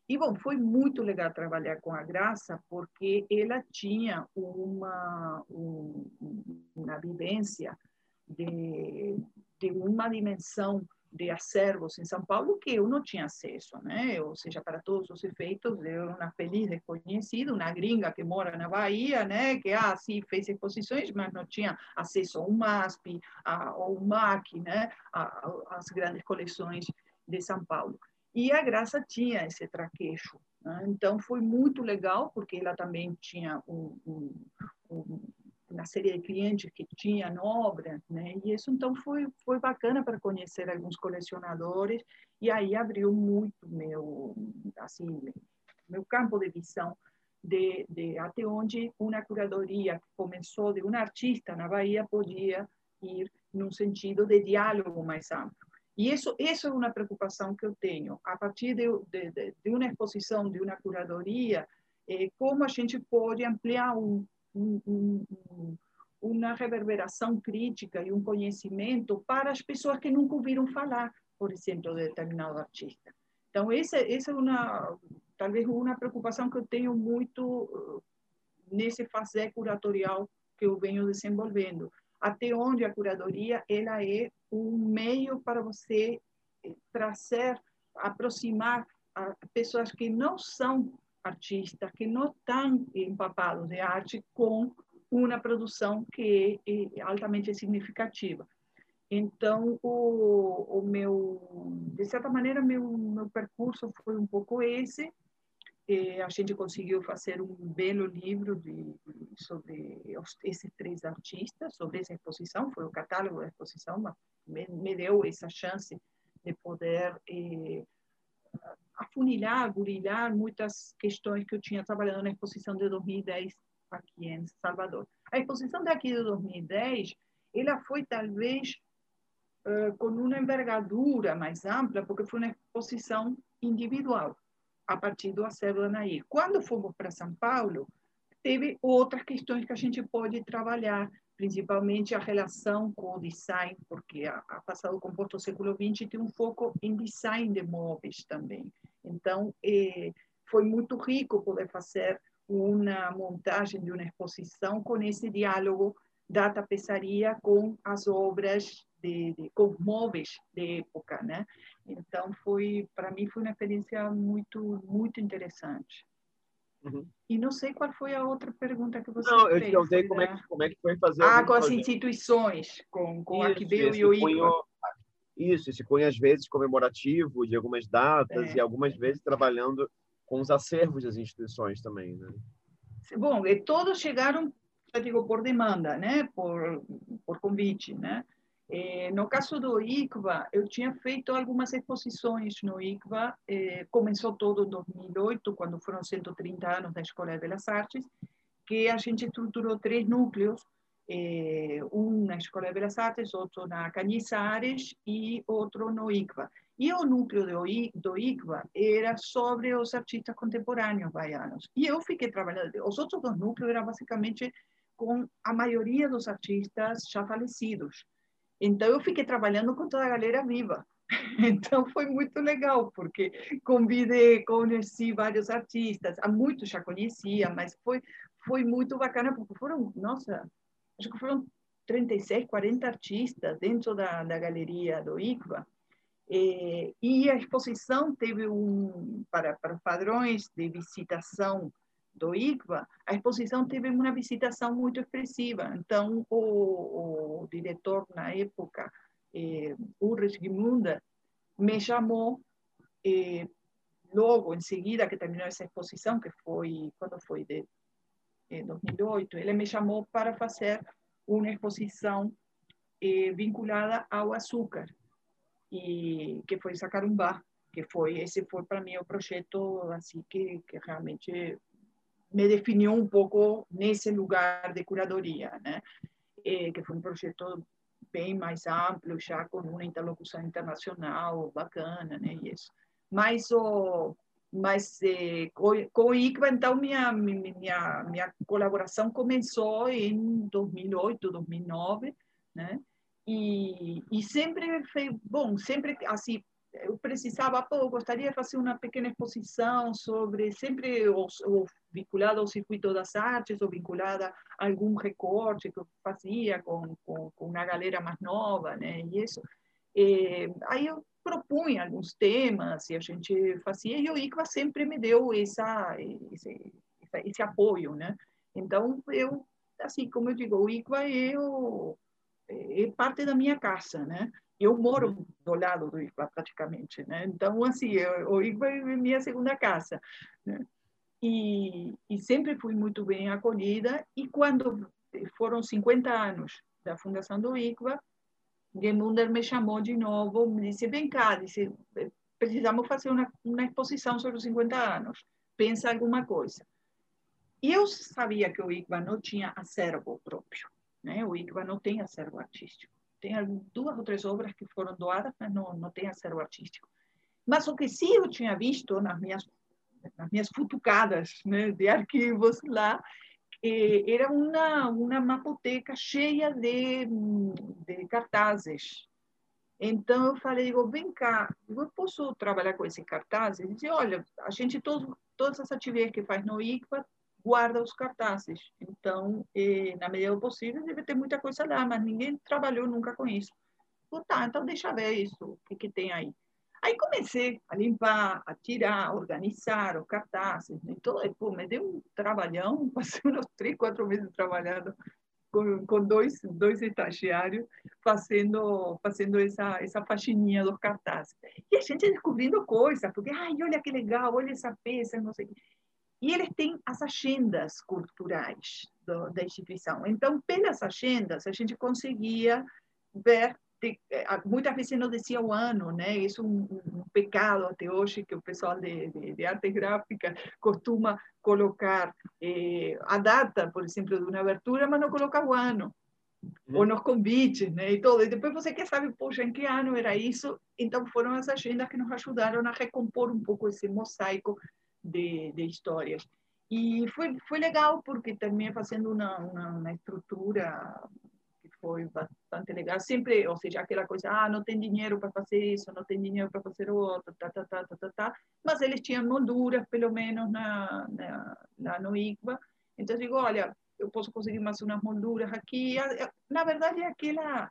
E, bom, foi muito legal trabalhar com a Graça, porque ela tinha uma, um, uma vivência de, de uma dimensão de acervos em São Paulo que eu não tinha acesso, né? Ou seja, para todos os efeitos, eu era uma feliz desconhecida, uma gringa que mora na Bahia, né? Que, ah, sim, fez exposições, mas não tinha acesso ao MASP, ao MAC, né? As grandes coleções de São Paulo. E a Graça tinha esse traquejo. Né? Então, foi muito legal, porque ela também tinha um, um, um uma série de clientes que tinha na obra, né? E isso então foi foi bacana para conhecer alguns colecionadores e aí abriu muito meu assim meu campo de visão de, de até onde uma curadoria que começou de um artista na Bahia podia ir num sentido de diálogo mais amplo. E isso, isso é uma preocupação que eu tenho. A partir de, de, de uma exposição, de uma curadoria, eh, como a gente pode ampliar um, um, um, uma reverberação crítica e um conhecimento para as pessoas que nunca ouviram falar, por exemplo, de determinado artista. Então, essa, essa é uma, talvez uma preocupação que eu tenho muito eh, nesse fazer curatorial que eu venho desenvolvendo. Até onde a curadoria ela é um meio para você eh, trazer, aproximar pessoas que não são artistas que não estão empapados de arte com uma produção que é altamente significativa. Então, o, o meu, de certa maneira, meu, meu percurso foi um pouco esse. E a gente conseguiu fazer um belo livro de, sobre esses três artistas, sobre essa exposição, foi o catálogo da exposição, mas me, me deu essa chance de poder eh, afunilar, agurilhar muitas questões que eu tinha trabalhando na exposição de 2010 aqui em Salvador. A exposição daqui de 2010, ela foi talvez uh, com uma envergadura mais ampla, porque foi uma exposição individual a partir do acervo da. Quando fomos para São Paulo, teve outras questões que a gente pode trabalhar, principalmente a relação com o design, porque a, a Passado Composto século XX tem um foco em design de móveis também. Então, eh, foi muito rico poder fazer uma montagem de uma exposição com esse diálogo da tapeçaria com as obras de, de, com móveis de época, né? Então foi para mim foi uma experiência muito muito interessante. Uhum. E não sei qual foi a outra pergunta que você não, fez. Não, eu te perguntei como, é que, como é que foi fazer. Ah, com as projeto. instituições, com, com isso, a Arquibeu e o ICA. Isso, esse cunho às vezes comemorativo de algumas datas é. e algumas vezes trabalhando com os acervos das instituições também, né? Bom, e todos chegaram, eu digo, por demanda, né? Por, por convite, né? Eh, no caso do ICVA, eu tinha feito algumas exposições no ICVA, eh, começou todo em 2008, quando foram 130 anos da Escola de Belas Artes, que a gente estruturou três núcleos, eh, um na Escola de Belas Artes, outro na Canizares e outro no ICVA. E o núcleo do, do ICVA era sobre os artistas contemporâneos baianos. E eu fiquei trabalhando, os outros dois núcleos eram basicamente com a maioria dos artistas já falecidos. Então, eu fiquei trabalhando com toda a galera viva. [laughs] Então, foi muito legal, porque convidei, conheci vários artistas, há muitos já conhecia, mas foi, foi muito bacana, porque foram, nossa, acho que foram 36, 40 artistas dentro da, da galeria do ICVA. E, e a exposição teve um, para, para padrões de visitação do ICVA, a exposição teve uma visitação muito expressiva. Então, o, o diretor, na época, eh, Ulrich Gimunda, me chamou, eh, logo em seguida que terminou essa exposição, que foi, quando foi de eh, 2008, ele me chamou para fazer uma exposição eh, vinculada ao açúcar, e que foi Sacarumbá, que foi esse foi para mim o projeto assim que, que realmente me definiu um pouco nesse lugar de curadoria, né? É, que foi um projeto bem mais amplo, já com uma interlocução internacional bacana, né? Isso. Mas o mas eh, com, o ICVA, então, minha, minha, minha colaboração começou em 2008, 2009, né? E, e sempre foi, bom, sempre assim, eu precisava, pô, eu gostaria de fazer uma pequena exposição sobre, sempre os, vinculada ao circuito das artes ou vinculada a algum recorte que eu fazia com, com, com uma galera mais nova, né? E isso. E, aí eu propunha alguns temas e a gente fazia, e o ICVA sempre me deu essa, esse, esse apoio, né? Então, eu, assim, como eu digo, o ICVA é, o, é parte da minha casa, né? Eu moro do lado do ICVA, praticamente, né? Então, assim, eu, o ICVA é minha segunda casa, né? E, e sempre fui muito bem acolhida. E quando foram 50 anos da fundação do ICVA, Gemunder me chamou de novo, me disse, vem cá, disse, precisamos fazer uma, uma exposição sobre os 50 anos, pensa alguma coisa. E eu sabia que o ICVA não tinha acervo próprio, né? o ICVA não tem acervo artístico. Tem duas ou três obras que foram doadas, mas não, não tem acervo artístico. Mas o que sim eu tinha visto nas minhas, nas minhas futucadas né, de arquivos lá, era uma, uma mapoteca cheia de, de cartazes. Então eu falei, digo, vem cá, eu posso trabalhar com esse cartaz? Ele disse, olha, a gente, todo, todas as atividades que faz no ICPA, guarda os cartazes. Então, eh, na medida do possível, deve ter muita coisa lá, mas ninguém trabalhou nunca com isso. Eu, tá, então deixa ver isso, o que, que tem aí. Aí comecei a limpar, a tirar, organizar os cartazes. Né? Então, pô, me deu um trabalhão, [laughs] passei uns três, quatro meses trabalhando com, com dois, dois estagiários fazendo, fazendo essa, essa faxininha dos cartazes. E a gente descobrindo coisas, porque, ai, olha que legal, olha essa peça, não sei o E eles têm as agendas culturais do, da instituição. Então, pelas agendas, a gente conseguia ver eh, muitas vezes não dizia o ano, né? Isso é um, um, pecado até hoje que o pessoal de, de, de arte gráfica [laughs] costuma colocar eh, a data, por exemplo, de uma abertura, mas não coloca o ano. Uhum. Ou nos convites, né? E todo. E depois você quer saber, poxa, em que ano era isso? Então foram as agendas que nos ajudaram a recompor um pouco esse mosaico de, de histórias. E foi, foi legal, porque terminei fazendo uma, uma, uma estrutura foi bastante legal. Sempre, ou seja, aquela coisa, ah, não tem dinheiro para fazer isso, não tem dinheiro para fazer outro, tá, tá, tá, tá, tá, tá. Mas eles tinham molduras, pelo menos, na, na, lá no ICBA. Então, eu digo, olha, eu posso conseguir mais umas molduras aqui. Na verdade, é aquela,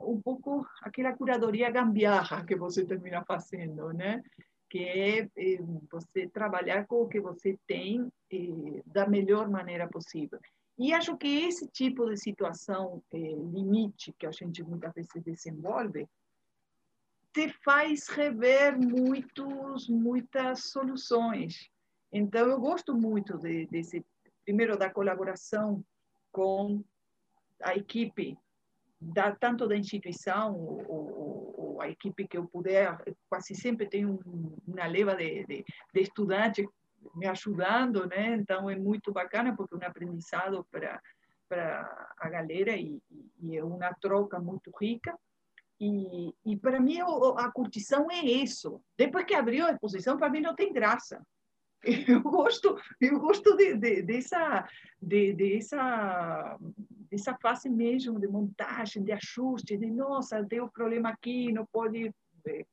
um pouco, aquela curadoria gambiarra que você termina fazendo, né? que é, é você trabalhar com o que você tem eh, da melhor maneira possível. E acho que esse tipo de situação é, limite que a gente muitas vezes desenvolve te faz rever muitos, muitas soluções. Então, eu gosto muito de, desse, primeiro, da colaboração com a equipe, da, tanto da instituição, ou, ou, a equipe que eu puder, quase sempre tenho uma leva de, de, de estudantes me ajudando, né? Então é muito bacana porque é um aprendizado para para a galera e, e, é uma troca muito rica. E, e para mim a curtição é isso. Depois que abriu a exposição, para mim não tem graça. [laughs] Eu gosto, eu gosto de, de, dessa, de, dessa, dessa fase mesmo de montagem, de ajuste, de nossa, deu problema aqui, não pode, eh,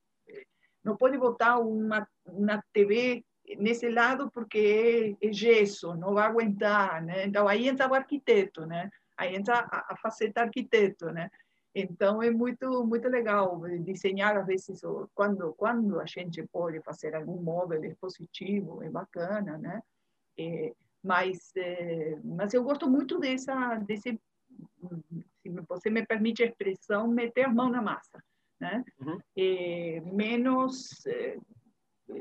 não pode botar uma, uma TV nesse lado porque é, é gesso, não vai aguentar, né? Então aí entra o arquiteto, né? Aí entra a, a faceta arquiteto, né? Então é muito muito legal desenhar às vezes quando quando a gente pode fazer algum móvel expositivo é bacana, né? É, mas é, mas eu gosto muito dessa desse se você me permite a expressão meter a mão na massa, né? Uhum. É, menos é,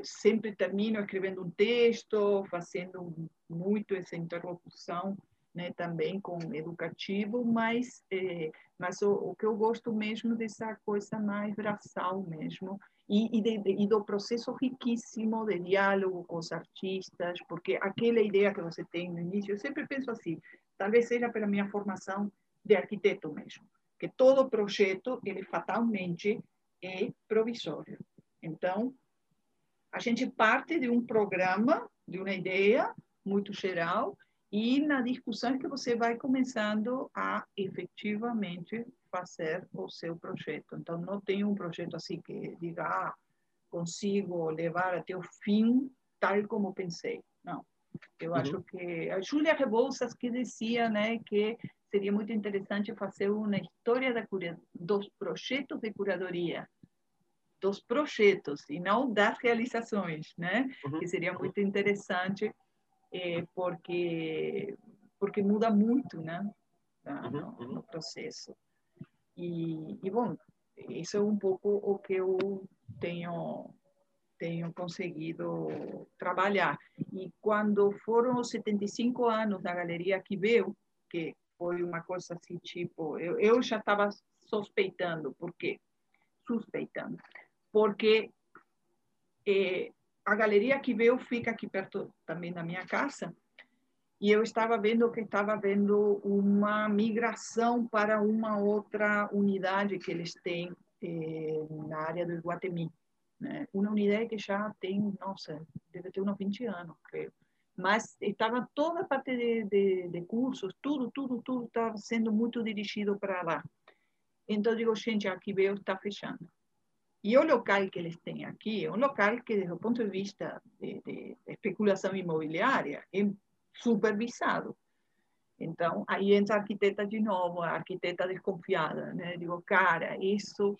sempre termino escrevendo um texto, fazendo muito essa interlocução né, também com educativo, mas, é, mas o, o, que eu gosto mesmo dessa coisa mais braçal mesmo, e, e, de, e, do processo riquíssimo de diálogo com os artistas, porque aquela ideia que você tem no início, eu sempre penso assim, talvez seja pela minha formação de arquiteto mesmo, que todo projeto, ele fatalmente é provisório. Então, a gente parte de um programa, de uma ideia muito geral, e na discussão é que você vai começando a efetivamente fazer o seu projeto. Então, não tem um projeto assim que diga, ah, consigo levar até o fim tal como pensei. Não. Eu uhum. acho que a Júlia Rebouças que dizia, né, que seria muito interessante fazer uma história da dos projetos de curadoria dos projetos e não das realizações, né? Uhum. Que seria muito interessante é, porque porque muda muito, né? Uhum, no, uhum. no processo. E, e, bom, isso é um pouco o que eu tenho tenho conseguido trabalhar. E quando foram os 75 anos da Galeria que veio, que foi uma coisa assim, tipo, eu, eu já estava suspeitando, por quê? Suspeitando porque eh, a galeria que veio fica aqui perto também da minha casa, e eu estava vendo que estava havendo uma migração para uma outra unidade que eles têm eh, na área do Iguatemi. Né? Uma unidade que já tem, nossa, deve ter uns 20 anos, creio. Mas estava toda a parte de, de, de cursos, tudo, tudo, tudo estava sendo muito dirigido para lá. Então, digo, gente, aqui veio, está fechando. E o local que eles têm aqui é um local que, desde o ponto de vista de, de especulação imobiliária, é supervisado. Então, aí entra a arquiteta de novo, a arquiteta desconfiada, né? Digo, cara, isso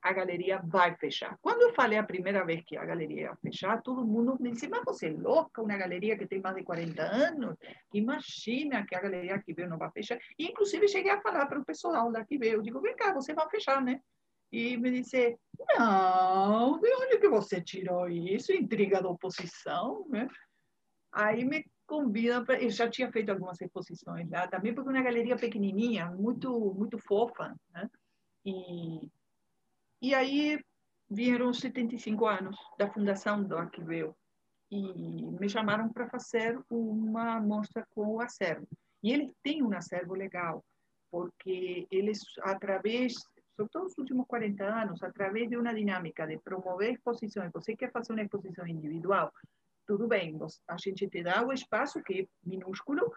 a galeria vai fechar. Quando eu falei a primeira vez que a galeria ia fechar, todo mundo me disse, mas você é louca, uma galeria que tem mais de 40 anos, imagina que a galeria aqui veio não vai fechar. E, inclusive, cheguei a falar para o pessoal daqui veio, eu digo, vem cá, você vai fechar, né? E me disse, não, de onde que você tirou isso? Intriga da oposição, né? Aí me convida, pra, eu já tinha feito algumas exposições lá, também porque é uma galeria pequenininha, muito, muito fofa, né? E e aí vieram os 75 anos da fundação do Arquiveu e me chamaram para fazer uma mostra com o acervo. E ele tem um acervo legal, porque eles, através, sobretudo os últimos 40 anos, através de uma dinâmica de promover exposições, você quer fazer uma exposição individual, tudo bem, a gente te dá o espaço que é minúsculo,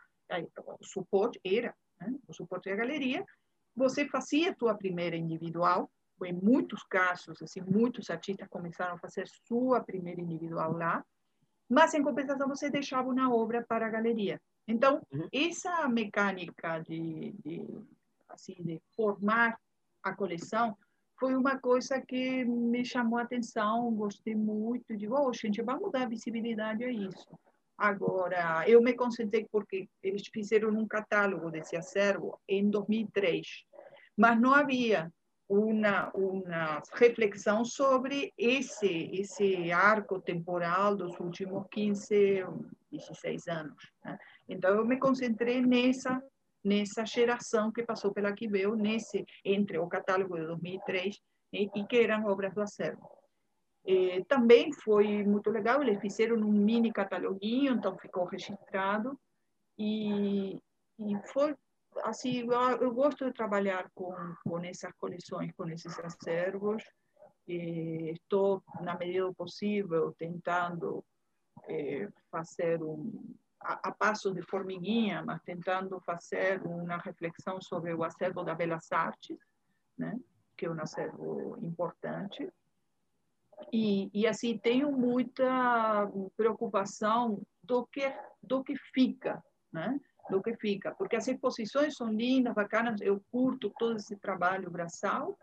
o suporte era, né? o suporte da galeria, você fazia a tua primeira individual, em muitos casos, assim, muitos artistas começaram a fazer sua primeira individual lá, mas em compensação você deixava uma obra para a galeria. Então, uhum. essa mecânica de, de, assim, de formar a coleção foi uma coisa que me chamou a atenção, gostei muito, digo, oh, gente, vamos dar visibilidade a isso. Agora, eu me concentrei porque eles fizeram um catálogo desse acervo em 2003, mas não havia uma, uma reflexão sobre esse, esse arco temporal dos últimos 15, 16 anos. Né? Então, eu me concentrei nessa nessa geração que passou pela Quibeu, nesse entre o catálogo de 2003 e, e que eram obras do acervo. E, também foi muito legal, eles fizeram um mini cataloguinho, então ficou registrado e, e foi assim, eu, eu, gosto de trabalhar com, com essas coleções, com esses acervos. E estou, na medida do possível, tentando é, fazer um, a, a, passo de formiguinha, mas tentando fazer uma reflexão sobre o acervo da Belas Artes, né? que é um acervo importante. E, e assim, tenho muita preocupação do que, do que fica, né? do que fica, porque as exposições são lindas, bacanas, eu curto todo esse trabalho braçal,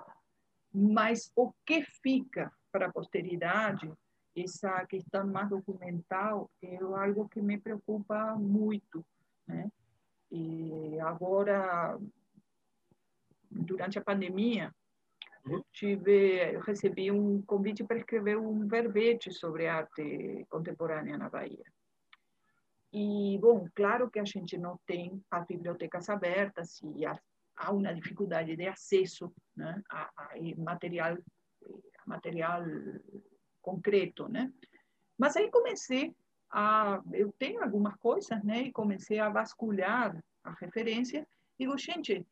mas o que fica para a posteridade, essa questão mais documental, é algo que me preocupa muito, né? E agora, durante a pandemia, eu tive, eu recebi um convite para escrever um verbete sobre arte contemporânea na Bahia. E, bom, claro que a gente não tem as bibliotecas abertas e há, há uma dificuldade de acesso né, a, a, material, a material concreto, né? Mas aí comecei a... Eu tenho algumas coisas, né? E comecei a vasculhar a referência. Digo, gente,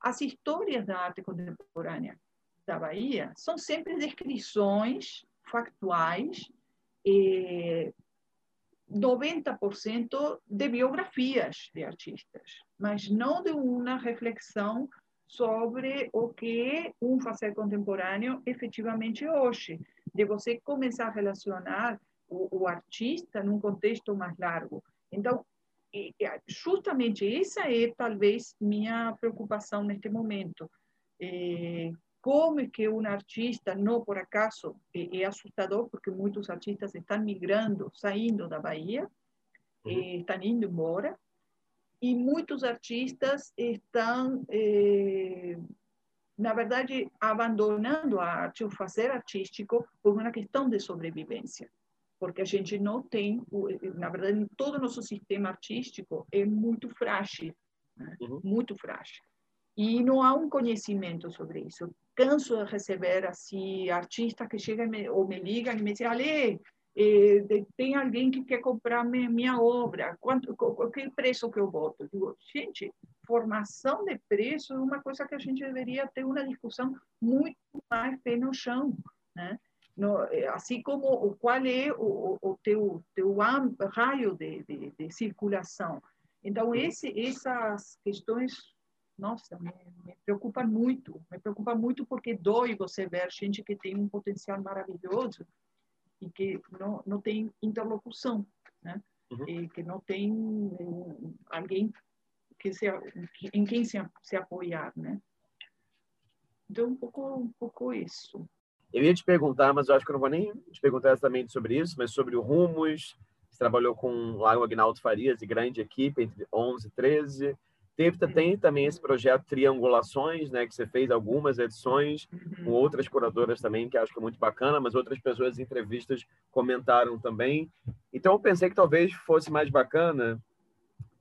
as histórias da arte contemporânea da Bahia são sempre descrições factuais, eh, 90% de biografias de artistas, mas não de uma reflexão sobre o que um fazer contemporâneo efetivamente hoje, de você começar a relacionar o, o artista num contexto mais largo. Então, justamente essa é talvez minha preocupação neste momento. É, como é que um artista, não por acaso, é, é assustador, porque muitos artistas estão migrando, saindo da Bahia, uhum. estão indo embora, e muitos artistas estão, eh, na verdade, abandonando a arte, o fazer artístico, por uma questão de sobrevivência. Porque a gente não tem, na verdade, todo o nosso sistema artístico é muito frágil, né? uhum. muito frágil. E não há um conhecimento sobre isso. Canso de receber assim artistas que chegam ou me ligam e me dizem, Ale, eh, tem alguém que quer comprar minha, minha obra, quanto, que preço que eu boto? Eu digo, gente, formação de preço é uma coisa que a gente deveria ter uma discussão muito mais pé no chão, né? No, eh, assim como qual é o, o teu, teu raio de, de, de circulação. Então, esse, essas questões nossa, me, me, preocupa muito, me preocupa muito porque dói você ver gente que tem um potencial maravilhoso e que não, não tem interlocução, né? Uhum. E que não tem um, alguém que se, em quem se, se apoiar, né? Então, um pouco, um pouco isso. Eu ia te perguntar, mas eu acho que eu não vou nem te perguntar exatamente sobre isso, mas sobre o Rumos. Você trabalhou com lá o Agnaldo Farias e grande equipe, entre 11 e 13. Teve, tem também esse projeto Triangulações, né, que você fez algumas edições com uhum. outras curadoras também, que acho que é muito bacana, mas outras pessoas em entrevistas comentaram também. Então, eu pensei que talvez fosse mais bacana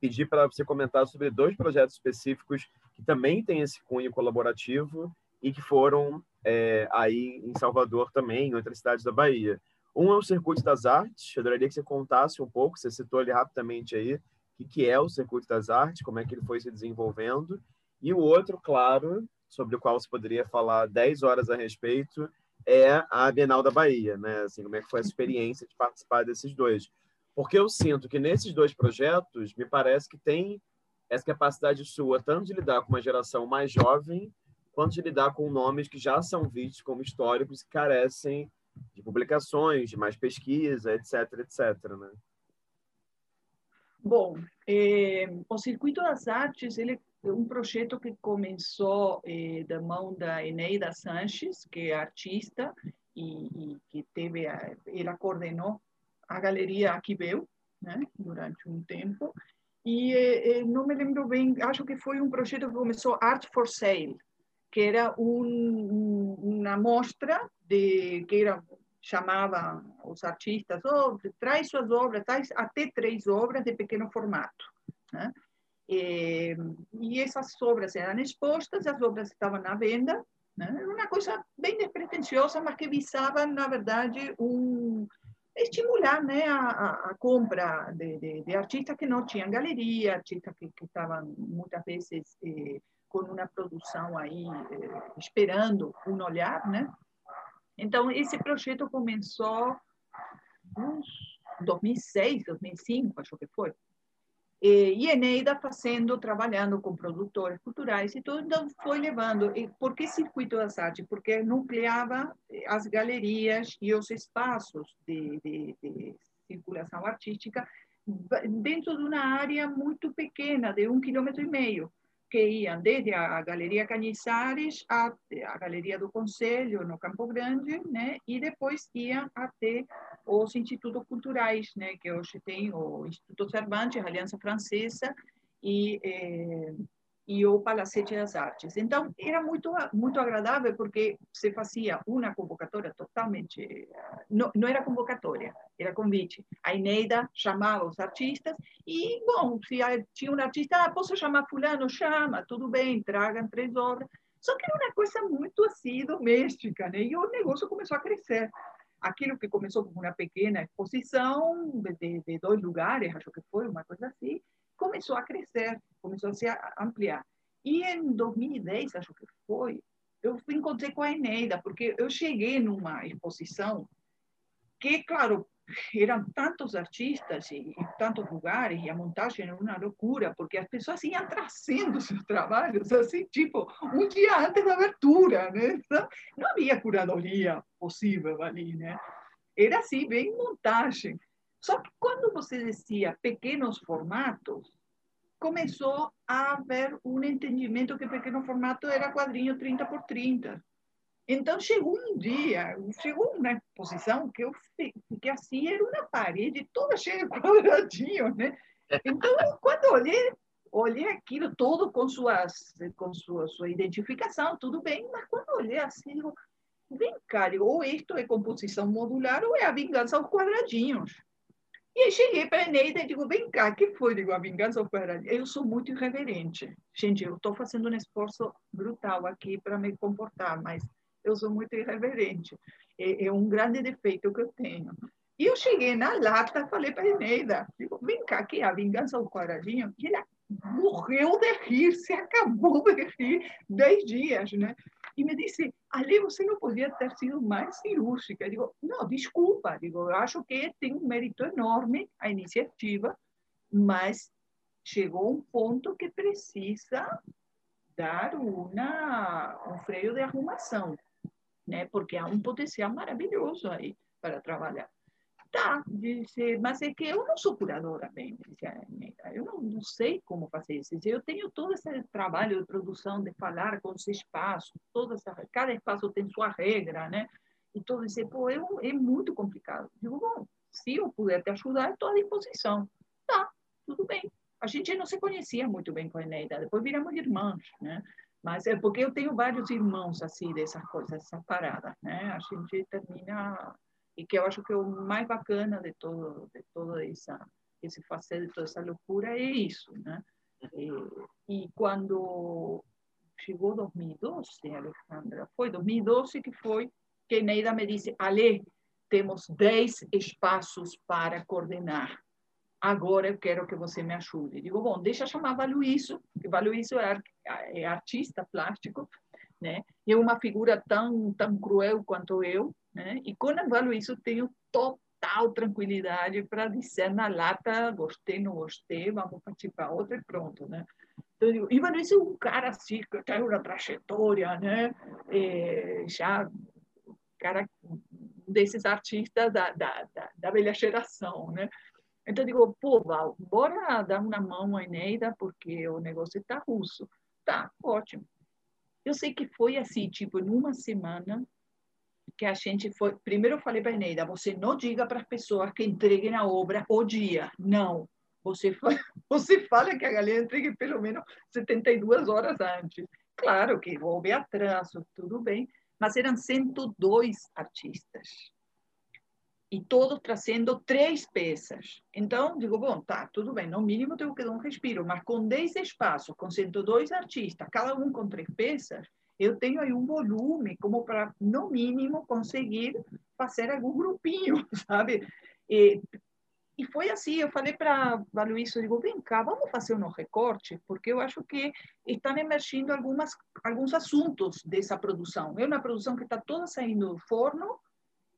pedir para você comentar sobre dois projetos específicos que também têm esse cunho colaborativo e que foram é, aí em Salvador também, em outras cidades da Bahia. Um é o Circuito das Artes, eu adoraria que você contasse um pouco, você citou ele rapidamente aí, o que é o Circuito das Artes, como é que ele foi se desenvolvendo, e o outro, claro, sobre o qual você poderia falar 10 horas a respeito, é a Bienal da Bahia, né? Assim, como é que foi a experiência de participar desses dois? Porque eu sinto que nesses dois projetos, me parece que tem essa capacidade sua, tanto de lidar com uma geração mais jovem, quanto de lidar com nomes que já são vistos como históricos e carecem de publicações, de mais pesquisa, etc, etc, né? Bom, eh, o Circuito das Artes ele é um projeto que começou eh, da mão da Eneida Sanches, que é artista e, e que teve, a, ela coordenou a galeria Aquibeu, né, durante um tempo. E eh, não me lembro bem, acho que foi um projeto que começou Art for Sale, que era um, uma mostra de que era chamava os artistas, oh, traz suas obras, traz até três obras de pequeno formato. Né? E, e, essas obras eram expostas, as obras estavam à venda, né? era uma coisa bem despretensiosa, mas que visava, na verdade, um, estimular né, a, a compra de, de, de, artistas que não tinham galeria, artistas que, estavam muitas vezes eh, com uma produção aí eh, esperando um olhar, né? Então, esse projeto começou em 2006, 2005, acho que foi. E Eneida fazendo, trabalhando com produtores culturais e tudo, então foi levando. E por que circuito das artes? Porque nucleava as galerias e os espaços de, de, de circulação artística dentro de uma área muito pequena, de um quilômetro e meio que iam desde a Galeria Canizares à a Galeria do Conselho, no Campo Grande, né? e depois iam até os institutos culturais, né? que hoje tem o Instituto Cervantes, a Aliança Francesa, e eh, e o Palacete das Artes. Então, era muito, muito agradável porque se fazia uma convocatória totalmente. Não, não era convocatória, era convite. A Ineida chamava os artistas e, bom, se tinha um artista, ah, posso chamar Fulano? Chama, tudo bem, tragam três obras. Só que era uma coisa muito assim, doméstica, né? E o negócio começou a crescer. Aquilo que começou como uma pequena exposição de, de dois lugares, acho que foi uma coisa assim, começou a crescer, começou a se ampliar. E em 2010, acho que foi, eu encontrei com a Eneida, porque eu cheguei numa exposição que, claro, eram tantos artistas e, e, tantos lugares, e a montagem era uma loucura, porque as pessoas iam trazendo seus trabalhos, assim, tipo, um dia antes da abertura, né? Não havia curadoria possível ali, né? Era assim, bem montagem. Só que quando você dizia pequenos formatos, começou a haver um entendimento que pequeno formato era quadrinho 30 por 30. Então chegou um dia, chegou uma exposição que eu fiquei assim, era uma parede toda cheia de [laughs] quadradinhos, né? Então, quando olhei, olhei aquilo todo com, suas, com sua, sua identificação, tudo bem, mas quando olhei assim, digo, vem cá, ou isto é composição modular ou é a vingança aos quadradinhos. E aí cheguei para a Eneida e digo, vem cá, que foi? Digo, a vingança ou Eu sou muito irreverente. Gente, eu estou fazendo um esforço brutal aqui para me comportar, mas eu sou muito irreverente. É, é, um grande defeito que eu tenho. E eu cheguei na lata, falei para a Eneida, digo, vem cá, que é a vingança ao quadradinho? E ela morreu de rir, se acabou de rir, dez dias, né? E me disse, Ali você não podia ter sido mais cirúrgica. Eu digo, não, desculpa. Digo, eu acho que tem um mérito enorme a iniciativa, mas chegou um ponto que precisa dar uma, um freio de arrumação, né? Porque há um potencial maravilhoso aí para trabalhar. tá, disse, mas é que eu não sou curadora bem, disse a eu não, não, sei como fazer isso. Eu tenho todo esse trabalho de produção, de falar com os espaços, toda essa, cada espaço tem sua regra, né? E todo esse, pô, é, é muito complicado. Digo, bom, se eu puder te ajudar, estou à disposição. Tá, tudo bem. A gente não se conhecia muito bem com a Eneida, depois viramos irmãs, né? Mas é porque eu tenho vários irmãos assim dessas coisas, dessas paradas, né? A gente termina e que eu acho que o mais bacana de todo de toda essa esse fazer de toda essa loucura é isso, né? E, e quando chegou 2012, Alejandra, foi 2012 que foi que Neida me disse, Ale, temos 10 espaços para coordenar. Agora eu quero que você me ajude. Digo, bom, deixa chamar Valuíso, que Valuíso é, é artista plástico, né? E é uma figura tão tão cruel quanto eu, né? E quando isso, tenho total tranquilidade para dizer na lata, gostei, não gostei, vamos partir para outra e pronto, né? Então, eu digo, Ivan, esse é um cara assim, que tem uma trajetória, né? É, já, cara desses artistas da, da, da, da velha geração, né? Então, eu digo, pô, Val, bora dar uma mão à Eneida, porque o negócio está russo. Tá, ótimo. Eu sei que foi assim, tipo, numa semana, que a gente foi. Primeiro eu falei para a Eneida: você não diga para as pessoas que entreguem a obra o dia. Não. Você, fala, [laughs] você fala que a galera entregue pelo menos 72 horas antes. Claro que houve atraso, tudo bem, mas eram 102 artistas. E todos trazendo três peças. Então, digo, bom, tá, tudo bem, no mínimo tenho que dar um respiro, mas com 10 espaços, com 102 artistas, cada um com três peças, eu tenho aí um volume como para, no mínimo, conseguir fazer algum grupinho, [laughs] sabe? E, e foi assim, eu falei para a Luísa, digo, vem cá, vamos fazer um recorte, porque eu acho que estão emergindo algumas, alguns assuntos dessa produção. É uma produção que está toda saindo do forno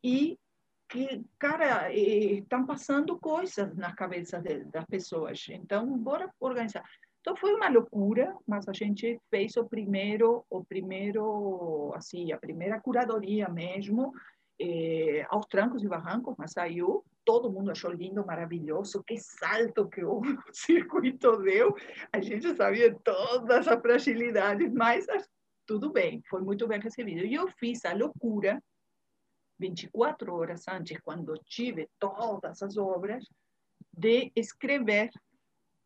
e que, cara, estão passando coisas na cabeça de, das pessoas. Então, bora organizar. Então foi uma loucura, mas a gente fez o primeiro, o primeiro, assim, a primeira curadoria mesmo, eh, aos trancos e barrancos, mas saiu, todo mundo achou lindo, maravilhoso, que salto que o [laughs] circuito deu, a gente sabia todas as fragilidades, mas tudo bem, foi muito bem recebido. E eu fiz a loucura, 24 horas antes, quando tive todas as obras, de escrever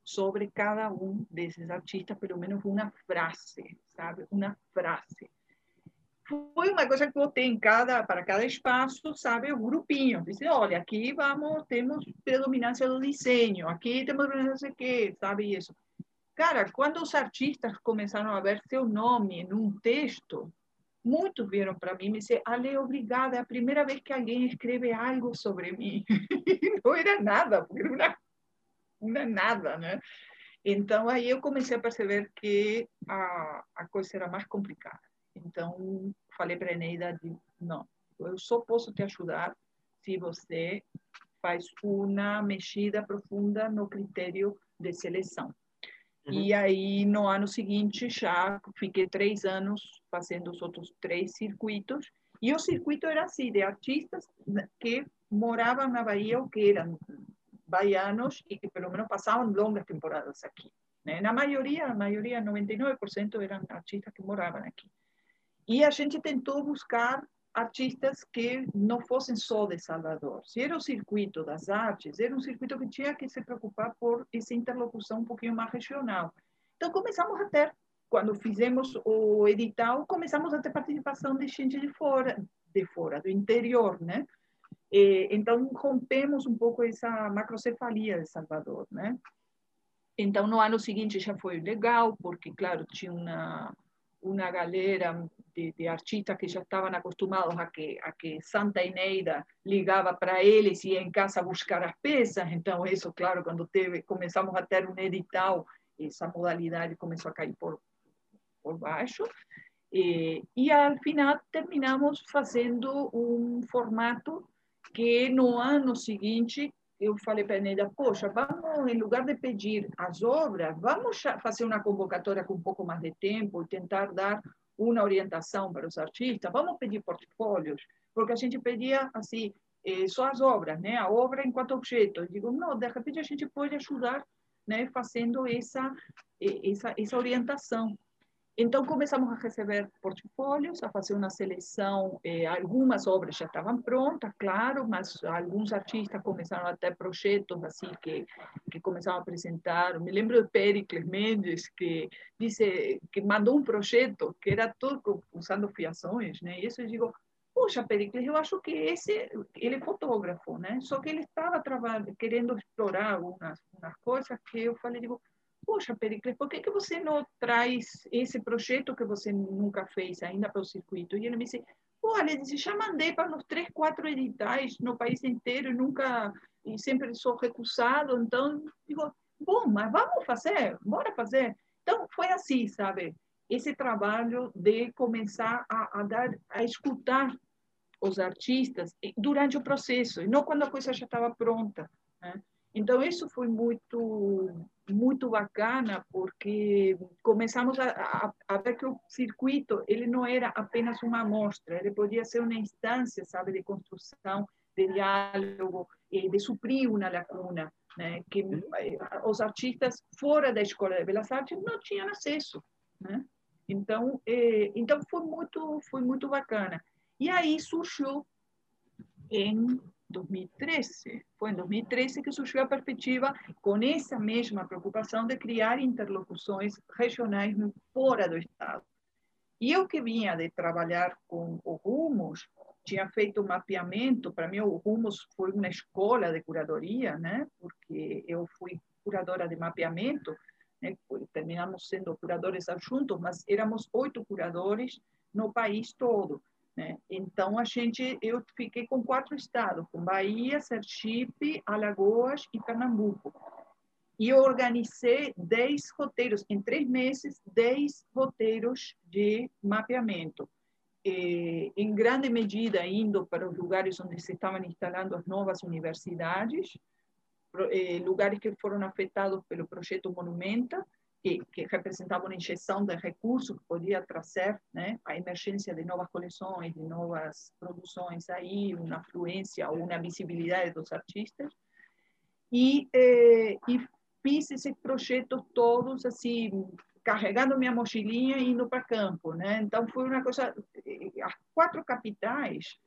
sobre cada um desses artistas, pelo menos uma frase, sabe? Uma frase. Foi uma coisa que botei em cada, para cada espaço, sabe? O grupinho. Disse, olha, aqui vamos, temos predominância do desenho, aqui temos não sei o quê, sabe isso. Cara, quando os artistas começaram a ver seu nome num texto, muitos vieram para mim e me disseram, Ale, obrigada, é a primeira vez que alguém escreve algo sobre mim. [laughs] não era nada, porque era uma é nada, né? Então, aí eu comecei a perceber que a, a coisa era mais complicada. Então, falei para a Eneida, não, eu só posso te ajudar se você faz uma mexida profunda no critério de seleção. Uhum. E aí, no ano seguinte, já fiquei três anos fazendo os outros três circuitos. E o circuito era assim, de artistas que moravam na Bahia ou que eram baianos e que pelo menos passavam longas temporadas aqui. Né? Na maioria, a maioria, 99% eram artistas que moravam aqui. E a gente tentou buscar artistas que não fossem só de Salvador. Se era o circuito das artes, era um circuito que tinha que se preocupar por essa interlocução um pouquinho mais regional. Então começamos a ter, quando fizemos o edital, começamos a ter participação de gente de fora, de fora, do interior, né? E, então, rompemos um pouco essa macrocefalia de Salvador, né? Então, no ano seguinte já foi legal, porque, claro, tinha uma, uma galera de, de artistas que já estavam acostumados a que, a que Santa Eneida ligava para eles e ia em casa buscar as peças. Então, isso, claro, quando teve, começamos a ter um edital, essa modalidade começou a cair por, por baixo. E, e, ao final, terminamos fazendo um formato que no ano seguinte eu falei para a Neida, poxa, vamos, em lugar de pedir as obras, vamos fazer uma convocatória com um pouco mais de tempo e tentar dar uma orientação para os artistas, vamos pedir portfólios, porque a gente pedia, assim, eh, só as obras, né? A obra enquanto objeto. Eu digo, não, de repente a gente pode ajudar, né? Fazendo essa essa essa orientação. Então, começamos a receber portfólios, a fazer uma seleção. Eh, algumas obras já estavam prontas, claro, mas alguns artistas começaram a ter projetos assim que, que começaram a apresentar. Me lembro de Pericles Mendes, que disse que mandou um projeto que era todo usando fiações, né? E isso eu digo, puxa, Pericles, eu acho que esse, ele é fotógrafo, né? Só que ele estava querendo explorar algumas, algumas coisas que eu falei, digo, poxa, Pericles, por que, que você não traz esse projeto que você nunca fez ainda para o circuito? E ele me disse, olha, disse, já mandei para uns três, quatro editais no país inteiro nunca, e sempre sou recusado, então, digo, bom, mas vamos fazer, bora fazer. Então, foi assim, sabe? Esse trabalho de começar a, a dar, a escutar os artistas durante o processo, e não quando a coisa já estava pronta, né? Então, isso foi muito, muito bacana, porque começamos a, a, a, ver que o circuito ele não era apenas uma amostra, ele podia ser uma instância, sabe, de construção, de diálogo, de suprir uma lacuna, né, que eh, os artistas fora da Escola de Belas Artes não tinham acesso, né? Então, eh, então foi muito, foi muito bacana. E aí surgiu em 2013. Foi em 2013 que surgiu a perspectiva, com essa mesma preocupação, de criar interlocuções regionais fora do Estado. E eu que vinha de trabalhar com o Rumos, tinha feito um mapeamento, para mim o Rumos foi uma escola de curadoria, né? porque eu fui curadora de mapeamento, né? terminamos sendo curadores adjuntos, mas éramos oito curadores no país todo. Né? Então, a gente, eu fiquei com quatro estados, com Bahia, Sergipe, Alagoas e Pernambuco. E eu organizei dez roteiros, em três meses, dez roteiros de mapeamento. E, em grande medida, indo para os lugares onde se estavam instalando as novas universidades, eh, lugares que foram afetados pelo projeto Monumenta, que, que representava uma injeção de recursos que podia trazer né, a emergência de novas coleções, de novas produções aí, uma afluência ou uma visibilidade dos artistas. E, eh, e fiz esses projetos todos assim, carregando minha mochilinha e indo para campo, né? Então foi uma coisa, eh, as quatro capitais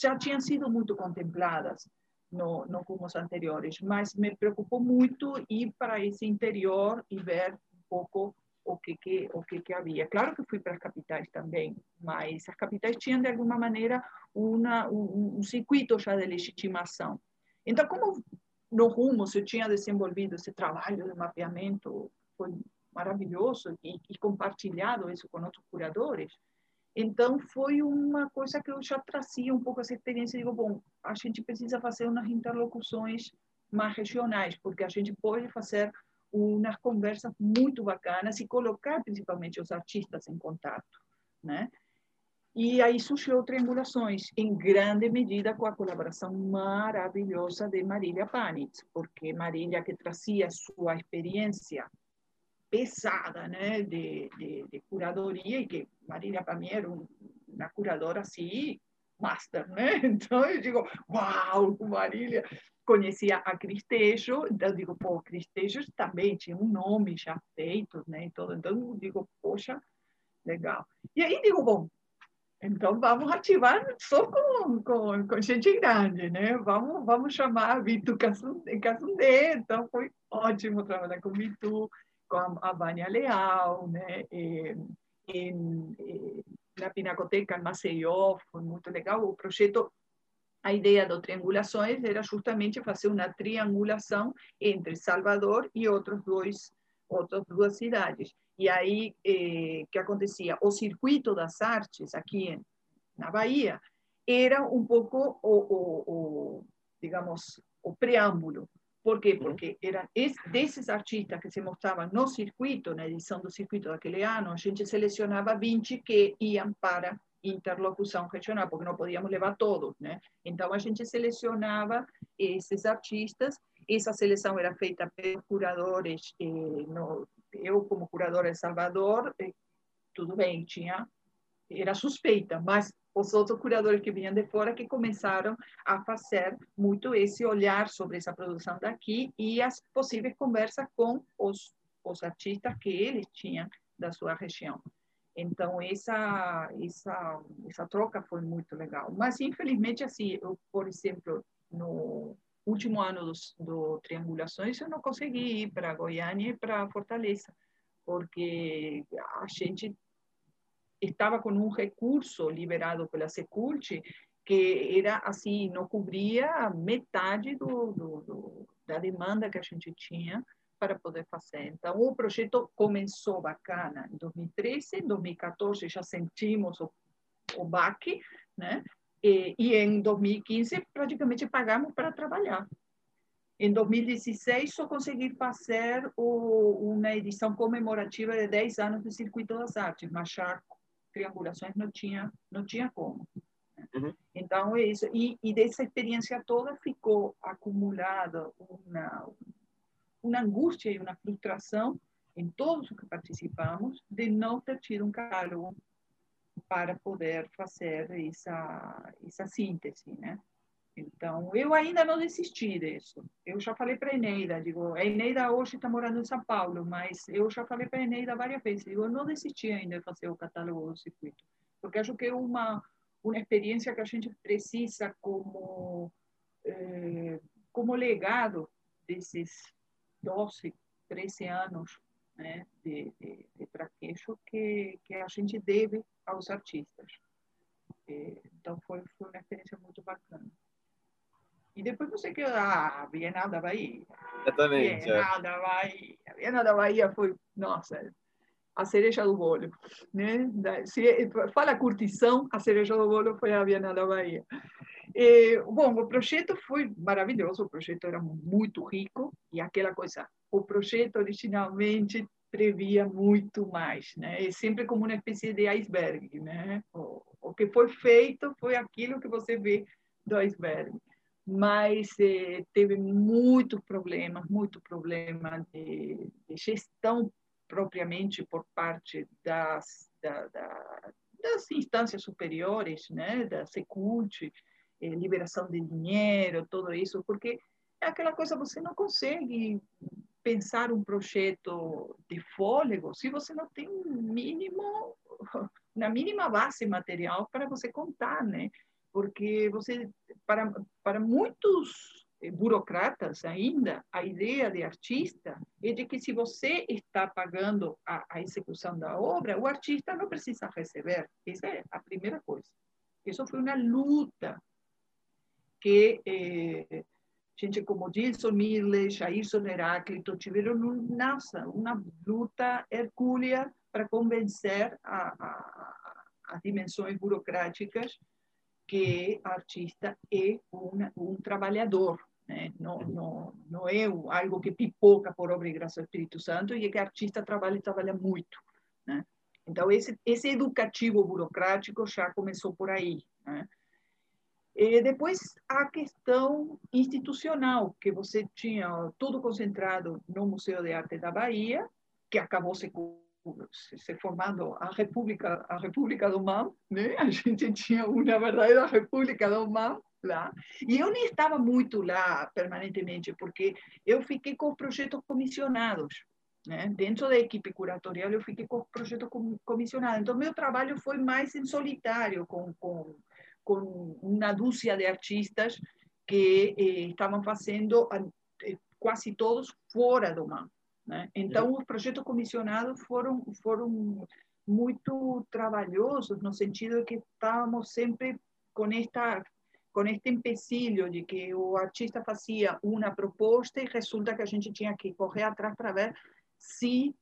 já tinham sido muito contempladas no, no rumos anteriores, mas me preocupou muito ir para esse interior e ver pouco o que, que, o que, que havia. Claro que fui para as capitais também, mas as capitais tinham, de alguma maneira, uma, um, um circuito já de legitimação. Então, como no Rumos eu tinha desenvolvido esse trabalho de mapeamento, foi maravilhoso, e, e compartilhado isso com outros curadores, então, foi uma coisa que eu já trazia um pouco essa experiência. Digo, bom, a gente precisa fazer umas interlocuções mais regionais, porque a gente pode fazer umas conversas muito bacanas e colocar principalmente os artistas em contato, né? E aí surgiu Triangulações, em grande medida com a colaboração maravilhosa de Marília Panitz, porque Marília que trazia sua experiência pesada, né, de, de, de curadoria, e que Marília para mim era uma curadora assim, master, né? [laughs] Então eu digo, uau, Marília, conhecia a Cristejo, então digo, pô, Cristejo também tinha um nome já feito, né, e todo, então digo, poxa, legal. E aí digo, bom, então vamos ativar só com, com, com gente grande, né, vamos, vamos chamar Vitu Casundê, então foi ótimo trabalhar com Vitu, com a, a Vânia Leal, né, e, e, e, na Pinacoteca, em Maceió, foi muito legal, o projeto a ideia do triangulações era justamente fazer uma triangulação entre Salvador e outros dois outras duas cidades. E aí, eh, que acontecia? O circuito das artes aqui em, na Bahia era um pouco o, o, o, digamos, o preâmbulo. Por quê? Porque eram desses artistas que se mostravam no circuito, na edição do circuito daquele ano, a gente selecionava 20 que iam para interlocução regional, porque não podíamos levar todos, né? Então a gente selecionava esses artistas, essa seleção era feita pelos curadores, eh, no, eu como curadora de Salvador, eh, tudo bem, tinha, era suspeita, mas os outros curadores que vinham de fora que começaram a fazer muito esse olhar sobre essa produção daqui e as possíveis conversas com os, os artistas que eles tinham da sua região. Então, essa, essa, essa troca foi muito legal. Mas, infelizmente, assim, eu, por exemplo, no último ano do, do Triangulações, eu não consegui ir para Goiânia e para Fortaleza, porque a gente estava com um recurso liberado pela Secult que era assim, não cobria metade do, do, do, da demanda que a gente tinha para poder fazer. Então, o projeto começou bacana em 2013, em 2014 já sentimos o, o baque, né? E, e em 2015 praticamente pagamos para trabalhar. Em 2016 só consegui fazer o, uma edição comemorativa de 10 anos do Circuito das Artes, mas já triangulações não tinha não tinha como. Uhum. Então é isso e, e dessa experiência toda ficou acumulada uma uma angústia e uma frustração em todos os que participamos de não ter tido um catálogo para poder fazer essa, essa síntese, né? Então, eu ainda não desisti disso. Eu já falei para a Eneida, digo, a Eneida hoje está morando em São Paulo, mas eu já falei para a Eneida várias vezes, digo, eu não desisti ainda de fazer o catálogo do circuito, porque acho que é uma, uma experiência que a gente precisa como, eh, como legado desses 12, 13 anos né, de, de, de traquejo que, que a gente deve aos artistas. E, então, foi, foi uma experiência muito bacana. E depois você que ah, Bienal da Bahia. Exatamente. Bienal é. da Bahia. Bienal da Bahia foi, nossa, a cereja do bolo. Né? Se fala curtição, a cereja do bolo foi a Bienal da Bahia. E, bom, o projeto foi maravilhoso, o projeto era muito rico e aquela coisa, o projeto originalmente previa muito mais, né? É sempre como uma espécie de iceberg, né? O, o que foi feito foi aquilo que você vê do iceberg, mas eh, teve muito problema, muito problema de, de, gestão propriamente por parte das, da, da, das instâncias superiores, né? Da Secult, eh, liberação de dinheiro, tudo isso, porque é aquela coisa, você não consegue pensar um projeto de fôlego se você não tem mínimo, [laughs] na mínima base material para você contar, né? Porque você, para, para muitos eh, burocratas ainda, a ideia de artista é de que se você está pagando a, a execução da obra, o artista não precisa receber. Essa é a primeira coisa. Isso foi uma luta que eh, gente como Gilson Mille, Jairson Heráclito tiveram nossa, uma luta hercúlea para convencer as dimensões burocráticas que artista é um, um trabalhador, né? não, não, não é algo que pipoca por obra e graça do Espírito Santo, e é que artista trabalha e trabalha muito. Né? Então, esse, esse educativo burocrático já começou por aí. Né? E depois, a questão institucional, que você tinha tudo concentrado no Museu de Arte da Bahia, que acabou se, se formando a República, a República do MAM, né? [laughs] A gente tinha uma verdadeira República do MAM lá. E eu nem estava muito lá permanentemente, porque eu fiquei com projetos comissionados. Né? Dentro da equipe curatorial, eu fiquei com projetos comissionados. Então, meu trabalho foi mais em solitário, com, com com uma dúzia de artistas que eh, estavam fazendo eh, quase todos fora do MAN. Né? Então, os projetos comissionados foram, foram muito trabalhosos, no sentido de que estávamos sempre com esta com este empecilho de que o artista fazia uma proposta e resulta que a gente tinha que correr atrás para ver se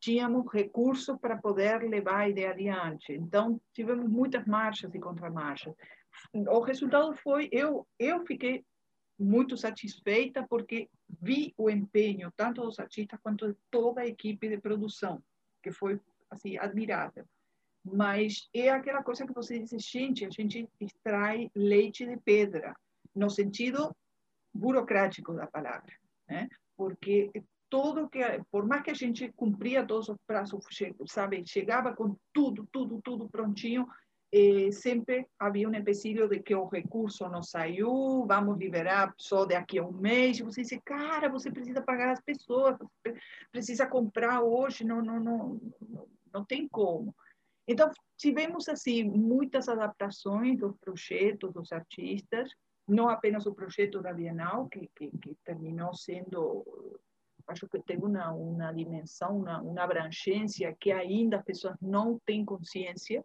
tínhamos recursos para poder levar a ideia adiante. Então, tivemos muitas marchas e contramarchas. O resultado foi, eu, eu fiquei muito satisfeita porque vi o empenho tanto dos artistas quanto de toda a equipe de produção, que foi assim admirável. Mas é aquela coisa que você diz, gente, a gente extrai leite de pedra, no sentido burocrático da palavra, né? Porque todo que, por mais que a gente cumpria todos os prazos, sabe, chegava com tudo, tudo, tudo prontinho, eh, sempre havia um empecilho de que o recurso não saiu, vamos liberar só daqui a um mês. Você diz, cara, você precisa pagar as pessoas, precisa comprar hoje, não, não, não, não tem como. Então, tivemos assim muitas adaptações dos projetos dos artistas, não apenas o projeto da Bienal, que, que, que terminou sendo, acho que teve uma, uma dimensão, uma, uma abrangência que ainda as pessoas não têm consciência,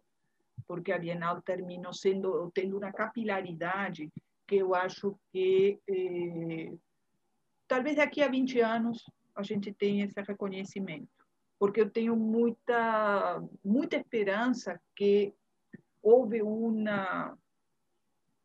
porque a Bienal terminou sendo tendo uma capilaridade que eu acho que eh, talvez daqui a 20 anos a gente tenha esse reconhecimento, porque eu tenho muita muita esperança que houve uma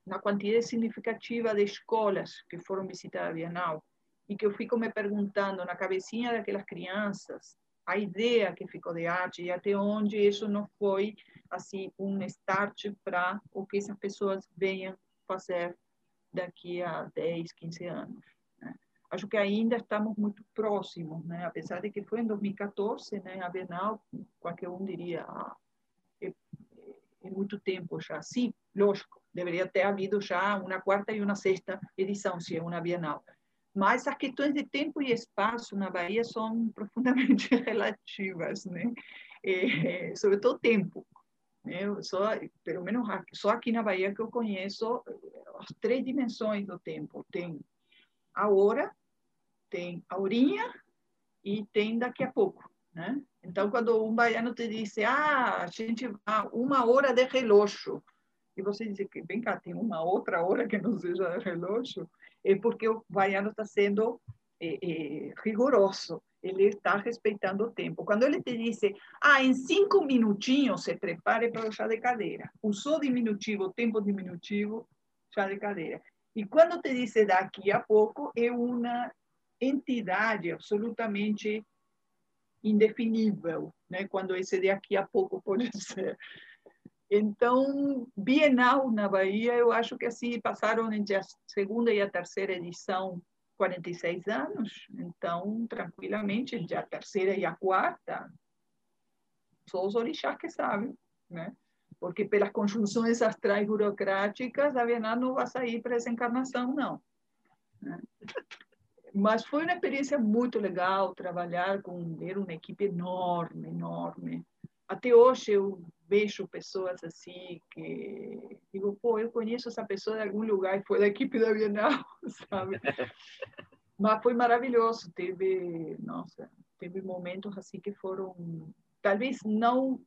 uma quantidade significativa de escolas que foram visitar a Bienal e que eu fico me perguntando na cabecinha daquelas crianças a ideia que ficou de arte e até onde isso não foi assim um start para o que essas pessoas venham fazer daqui a 10, 15 anos. Né? Acho que ainda estamos muito próximos, né? apesar de que foi em 2014, né? a Bienal, qualquer um diria, ah, é, é muito tempo já. Sim, lógico, deveria ter havido já uma quarta e uma sexta edição, se é uma Bienal. Mas as questões de tempo e espaço na Bahia são [laughs] profundamente [laughs] relativas, né? É, sobretudo tempo. Né? Só, pelo menos só aqui na Bahia que eu conheço as três dimensões do tempo. Tem a hora, tem a horinha e tem daqui a pouco, né? Então, quando um baiano te diz, ah, a gente vai uma hora de relógio, e você diz vem cá, tem uma outra hora que não seja de relógio, é porque o baiano está sendo é, é, rigoroso ele está respeitando o tempo. Quando ele te diz, ah, em cinco minutinhos se prepare para o chá de cadeira, usou diminutivo, tempo diminutivo, chá de cadeira. E quando te diz daqui a pouco, é uma entidade absolutamente indefinível, né? quando esse daqui a pouco pode [laughs] ser. Então, Bienal na Bahia, eu acho que assim passaram entre a segunda e a terceira edição 46 anos, então, tranquilamente, já a terceira e a quarta, só os orixás que sabem, né? Porque pelas conjunções astrais burocráticas, a Bienal não vai sair para essa encarnação, não. Né? Mas foi uma experiência muito legal trabalhar com era uma equipe enorme, enorme. Até hoje eu vejo pessoas assim que digo, pô, eu conheço essa pessoa de algum lugar e foi da equipe da Bienal, [laughs] sabe? [laughs] Mas foi maravilhoso, teve, nossa, teve momentos assim que foram, talvez não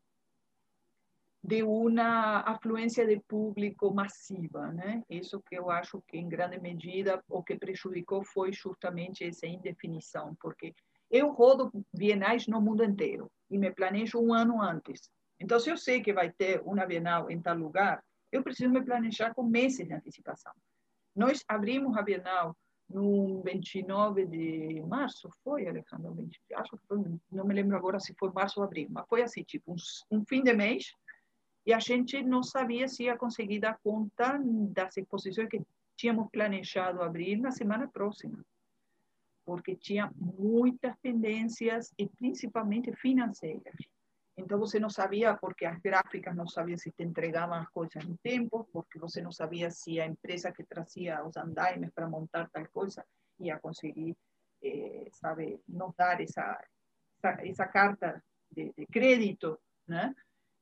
de uma afluência de público massiva, né? Isso que eu acho que em grande medida o que prejudicou foi justamente essa indefinição, porque eu rodo bienais no mundo inteiro e me planejo um ano antes. Então, se eu sei que vai ter uma Bienal em tal lugar, eu preciso me planejar com meses de antecipação. Nós abrimos a Bienal no 29 de março, foi, Alejandro? Acho que foi, não me lembro agora se foi março ou abril, mas foi assim, tipo, um, um fim de mês, e a gente não sabia se ia conseguir dar conta das exposições que tínhamos planejado abrir na semana próxima, porque tinha muitas pendências e principalmente financeiras. Então você não sabia, porque as gráficas não sabiam se te entregavam as coisas em tempo, porque você não sabia se a empresa que trazia os andaimes para montar tal coisa ia conseguir, eh, sabe, nos dar essa, essa, essa carta de, de, crédito?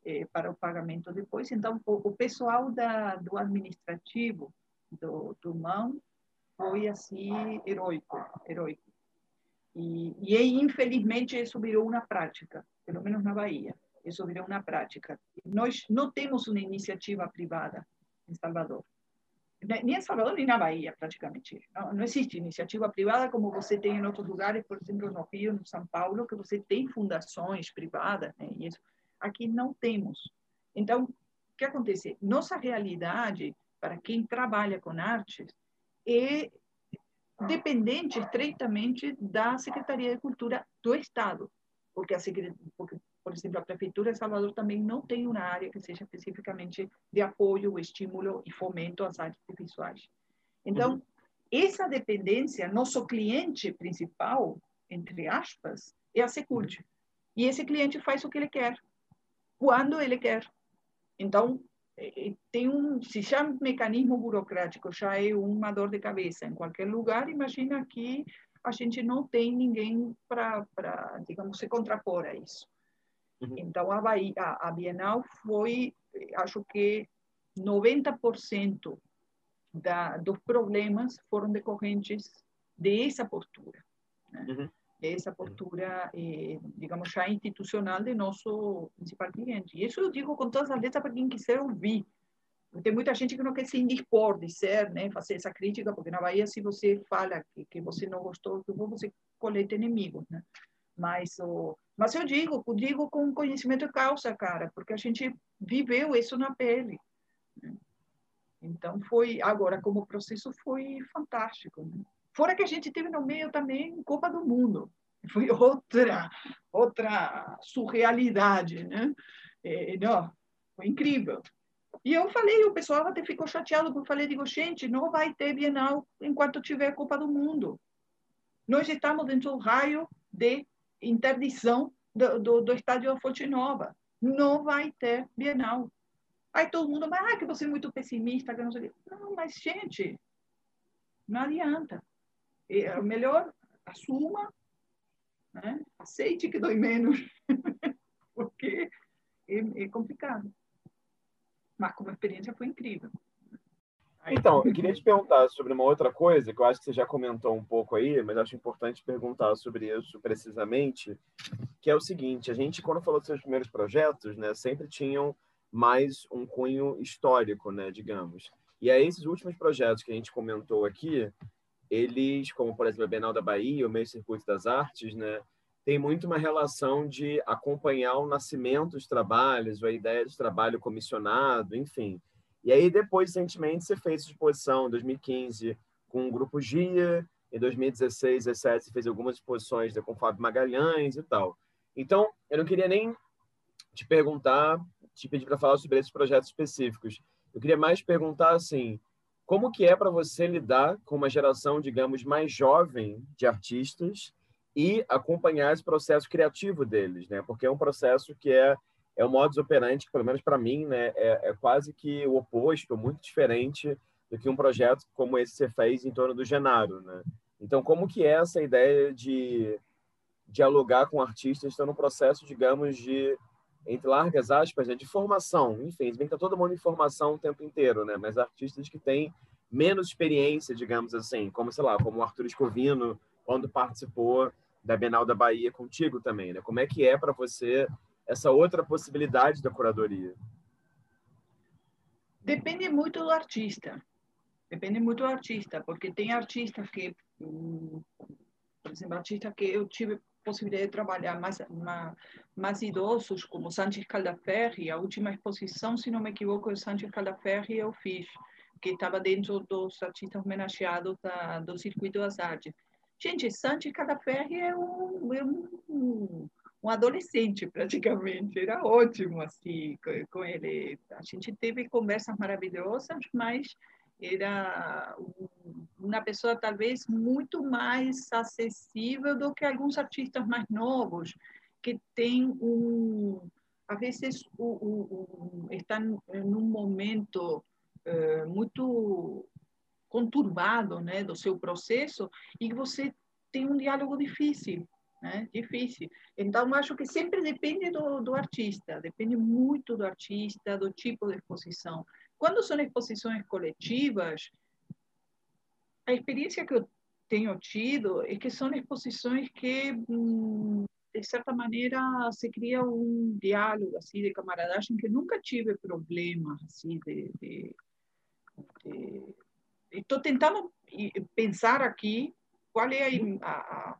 Eh, para o pagamento depois. Então, o, o pessoal da, do administrativo do, do MAN foi assim heróico, heróico. E, e infelizmente isso virou uma prática pelo menos na Bahia. Isso virou uma prática. Nós não temos uma iniciativa privada em Salvador. Nem em Salvador, nem na Bahia, praticamente. Não, não existe iniciativa privada como você tem em outros lugares, por exemplo, no Rio, no São Paulo, que você tem fundações privadas, né, isso. Aqui não temos. Então, o que acontece? Nossa realidade, para quem trabalha com artes, é dependente estreitamente da Secretaria de Cultura do Estado porque, a, porque, por exemplo, a Prefeitura de Salvador também não tem uma área que seja especificamente de apoio, estímulo e fomento às artes visuais. Então, uhum. essa dependência, nosso cliente principal, entre aspas, é a Secult. E esse cliente faz o que ele quer, quando ele quer. Então, tem um, se já mecanismo burocrático já é uma dor de cabeça em qualquer lugar, imagina que a gente não tem ninguém para, digamos, se contrapor a isso. Uhum. Então, a, Bahia, a Bienal foi, acho que 90% da, dos problemas foram decorrentes dessa postura. Né? Uhum. Essa postura, eh, digamos, já institucional de nosso principal cliente. E isso eu digo com todas as letras para quem quiser ouvir. Tem muita gente que não quer se indispor, dizer, né, fazer essa crítica, porque na Bahia, se você fala que, que você não gostou você coleta inimigos, né? Mas, o, mas eu digo, digo com conhecimento de causa, cara, porque a gente viveu isso na pele. Né? Então, foi, agora, como processo, foi fantástico. Né? Fora que a gente teve no meio também Copa do Mundo. [laughs] Foi outra, outra surrealidade, né? É, não, foi incrível. E eu falei, o pessoal até ficou chateado, porque eu falei, digo, gente, não vai ter Bienal enquanto tiver Copa do Mundo. Nós estamos dentro do raio de interdição do, do, do estádio Fonte Nova. Não vai ter Bienal. Aí todo mundo, mas ah, que você é muito pessimista, que não sei Não, mas, gente, não adianta. É melhor assuma, né? aceite que dói menos, [laughs] porque é, é complicado. Mas como experiência foi incrível. Então, eu queria te perguntar sobre uma outra coisa, que eu acho que você já comentou um pouco aí, mas acho importante perguntar sobre isso precisamente, que é o seguinte, a gente, quando falou dos seus primeiros projetos, né, sempre tinham mais um cunho histórico, né, digamos. E aí, esses últimos projetos que a gente comentou aqui, eles, como por exemplo a Bienal da Bahia, o Meio Circuito das Artes, né, tem muito uma relação de acompanhar o nascimento dos trabalhos, a ideia de trabalho comissionado, enfim. E aí, depois, recentemente, você fez exposição em 2015 com o Grupo GIA, em 2016, 2017, você fez algumas exposições com o Fábio Magalhães e tal. Então, eu não queria nem te perguntar, te pedir para falar sobre esses projetos específicos. Eu queria mais perguntar, assim, como que é para você lidar com uma geração, digamos, mais jovem de artistas e acompanhar esse processo criativo deles, né? Porque é um processo que é é um modus operandi que, pelo menos para mim, né, é, é, quase que o oposto, muito diferente do que um projeto como esse você fez em torno do Genaro, né? Então, como que é essa ideia de dialogar com artistas estão no processo, digamos, de entre largas aspas, né, de formação, enfim, bem que tá todo mundo em formação o tempo inteiro, né? Mas artistas que têm menos experiência, digamos assim, como sei lá, como o Arthur Escovino, quando participou da Bienal da Bahia contigo também, né? Como é que é para você essa outra possibilidade da curadoria? Depende muito do artista. Depende muito do artista, porque tem artistas que, hum, por exemplo, artistas que eu tive possibilidade de trabalhar mais, mais, mais idosos, como Sanchez Caldaferri. A última exposição, se não me equivoco, de Sanchez Caldaferri eu fiz, que estava dentro dos artistas homenageados da, do Circuito das Artes. Gente, Sanchez Caldaferri é um, é um um adolescente praticamente, era ótimo assim com ele. A gente teve conversas maravilhosas, mas era uma pessoa talvez muito mais acessível do que alguns artistas mais novos que têm um às vezes o, o, o, estão num momento uh, muito conturbado né do seu processo e você tem um diálogo difícil né? Difícil. Então, acho que sempre depende do, do artista, depende muito do artista, do tipo de exposição. Quando são exposições coletivas, a experiência que eu tenho tido é que são exposições que, hum, de certa maneira, se cria um diálogo assim de camaradagem que nunca tive problemas assim de, de, de... estou tentando pensar aqui qual é a, a,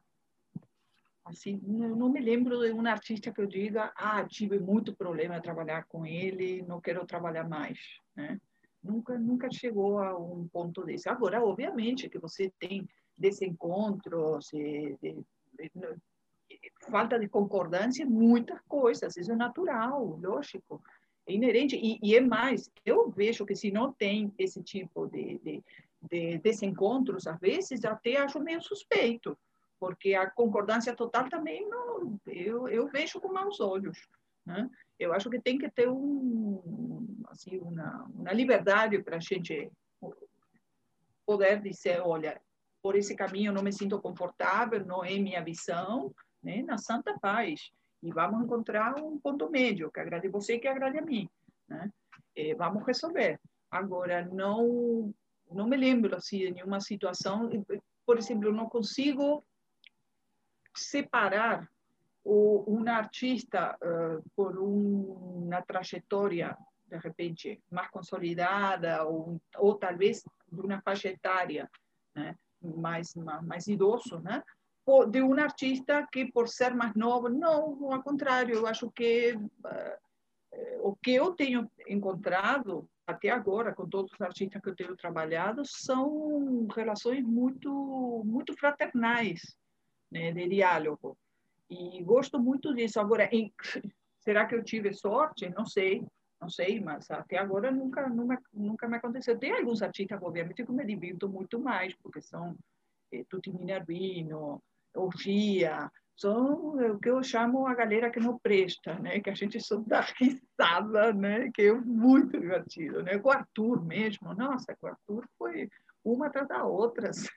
Assim, não, me lembro de um artista que eu diga, ah, tive muito problema a trabalhar com ele, não quero trabalhar mais, né? Nunca, nunca chegou a um ponto desse. Agora, obviamente, que você tem desencontros, de, de, falta de concordância, muitas coisas, isso é natural, lógico, é inerente. E, e é mais, eu vejo que se não tem esse tipo de, de, de desencontros, às vezes até acho meio suspeito, porque a concordância total também não, eu, eu vejo com maus olhos. Né? Eu acho que tem que ter um, assim, uma, uma liberdade para a gente poder dizer, olha, por esse caminho não me sinto confortável, não é minha visão, né? na santa paz. E vamos encontrar um ponto médio, que agrade você e que agrade a mim. Né? E vamos resolver. Agora, não, não me lembro assim, de nenhuma situação, por exemplo, não consigo separar o, um artista uh, por um, uma trajetória, de repente, mais consolidada, ou, ou talvez de uma faixa etária né? mais, mais, mais idoso, né? De um artista que, por ser mais novo, não, ao contrário, eu acho que uh, o que eu tenho encontrado até agora, com todos os artistas que eu tenho trabalhado, são relações muito, muito fraternais, né, de diálogo. E gosto muito disso. Agora, em, [laughs] será que eu tive sorte? Não sei, não sei, mas até agora nunca, nunca, nunca me aconteceu. Tem alguns artistas, obviamente, que me divirto muito mais, porque são eh, Tutti Minervino, Orgia, são o que eu chamo a galera que não presta, né? Que a gente só dá [laughs] risada, né? Que é muito divertido, né? Com o Arthur mesmo, nossa, com o Arthur foi uma atrás da outra, [laughs] assim.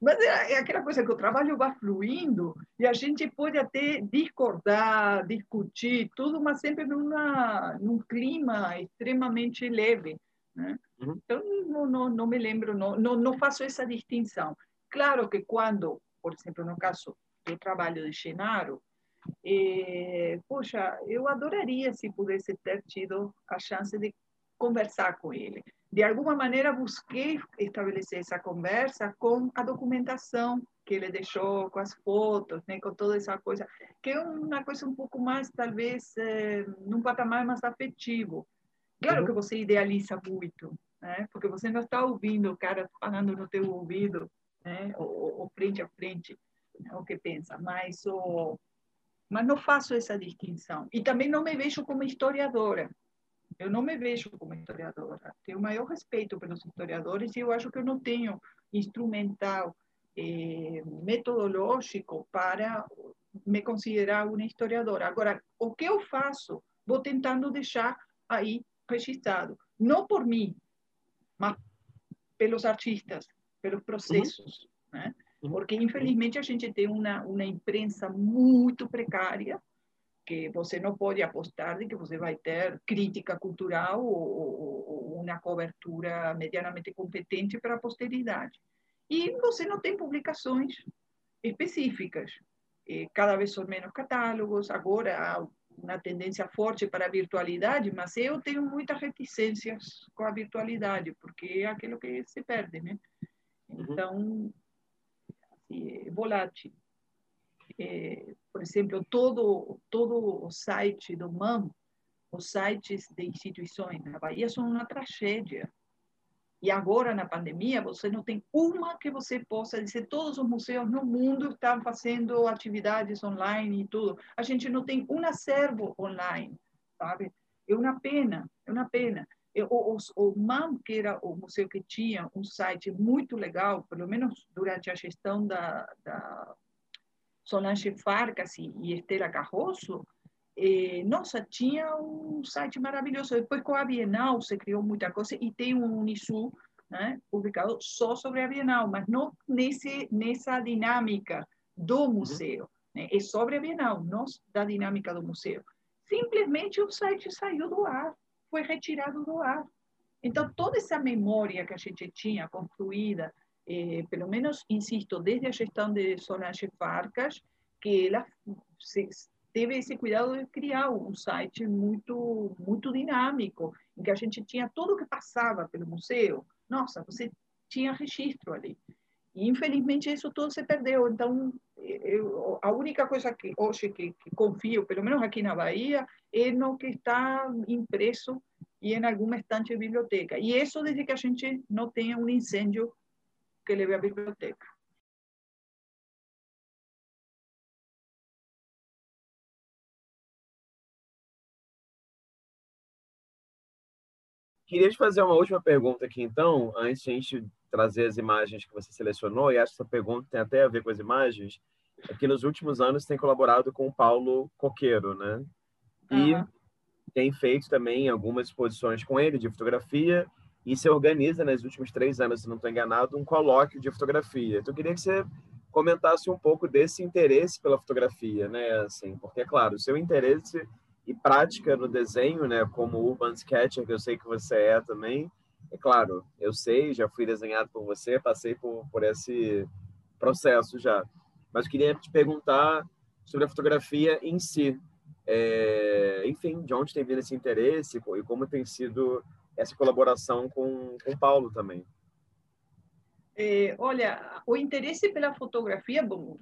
Mas é, é, aquela coisa que o trabalho vai fluindo e a gente pode até discordar, discutir, tudo, mas sempre numa, num clima extremamente leve. Né? Uhum. Então, não, não, não me lembro, não, não, não faço essa distinção. Claro que quando, por exemplo, no caso do trabalho de Genaro, eh, poxa, eu adoraria se pudesse ter tido a chance de conversar com ele. De alguma maneira, busquei estabelecer essa conversa com a documentação que ele deixou, com as fotos, né, com toda essa coisa, que é uma coisa um pouco mais, talvez, eh, num patamar mais afetivo. Claro uhum. que você idealiza muito, né? porque você não está ouvindo o cara falando no teu ouvido, né? ou, ou frente a frente o que pensa, mas o mas não faço essa distinção. E também não me vejo como historiadora. Eu não me vejo como historiadora. Tenho o maior respeito pelos historiadores e eu acho que eu não tenho instrumental eh, metodológico para me considerar uma historiadora. Agora, o que eu faço, vou tentando deixar aí registrado. Não por mim, mas pelos artistas, pelos processos. Uhum. Né? porque infelizmente a gente tem uma, uma imprensa muito precária, que você não pode apostar de que você vai ter crítica cultural ou, ou, uma cobertura medianamente competente para a posteridade. E você não tem publicações específicas. Cada vez são menos catálogos, agora há uma tendência forte para a virtualidade, mas eu tenho muitas reticências com a virtualidade, porque é aquilo que se perde, né? Uhum. Então, volátil. É, por exemplo, todo, todo o site do MAM, os sites de instituições na Bahia são uma tragédia. E agora, na pandemia, você não tem uma que você possa dizer, todos os museus no mundo estão fazendo atividades online e tudo. A gente não tem um acervo online, sabe? É uma pena, é uma pena. O, o, o, MAM, que era o museu que tinha um site muito legal, pelo menos durante a gestão da, da Solange Farcas e Estela Carroso, eh, nossa, tinha um site maravilhoso. Depois, com a Bienal, se criou muita coisa e tem um Unisu né, publicado só sobre a Bienal, mas não nesse, nessa dinâmica do uhum. museu. Né? É sobre a Bienal, não da dinâmica do museu. Simplesmente o site saiu do ar foi retirado do ar. Então, toda essa memória que a gente tinha construída, eh, pelo menos, insisto, desde a gestão de Solange Farcas, que ela se, teve esse cuidado de criar um site muito muito dinâmico, em que a gente tinha tudo que passava pelo museu. Nossa, você tinha registro ali. E, infelizmente, isso tudo se perdeu. Então, eu, a única coisa que hoje que, que, confio, pelo menos aqui na Bahia, é no que está impresso e em alguma estante de biblioteca. E isso desde que a gente não tenha um incêndio que leve à biblioteca. Queria te fazer uma última pergunta aqui, então, antes de a gente trazer as imagens que você selecionou, e acho que essa pergunta tem até a ver com as imagens, é que nos últimos anos tem colaborado com o Paulo Coqueiro, né? E uhum. tem feito também algumas exposições com ele de fotografia e se organiza nos últimos três anos, se não estou enganado, um colóquio de fotografia. Então, eu queria que você comentasse um pouco desse interesse pela fotografia, né? Assim, porque, é claro, o seu interesse e prática no desenho, né? Como urban sketcher, que eu sei que você é também, é claro, eu sei, já fui desenhado por você, passei por, por esse processo já. Mas queria te perguntar sobre a fotografia em si. É, enfim, de onde tem vindo esse interesse e como tem sido essa colaboração com o Paulo também. É, olha, o interesse pela fotografia, bom,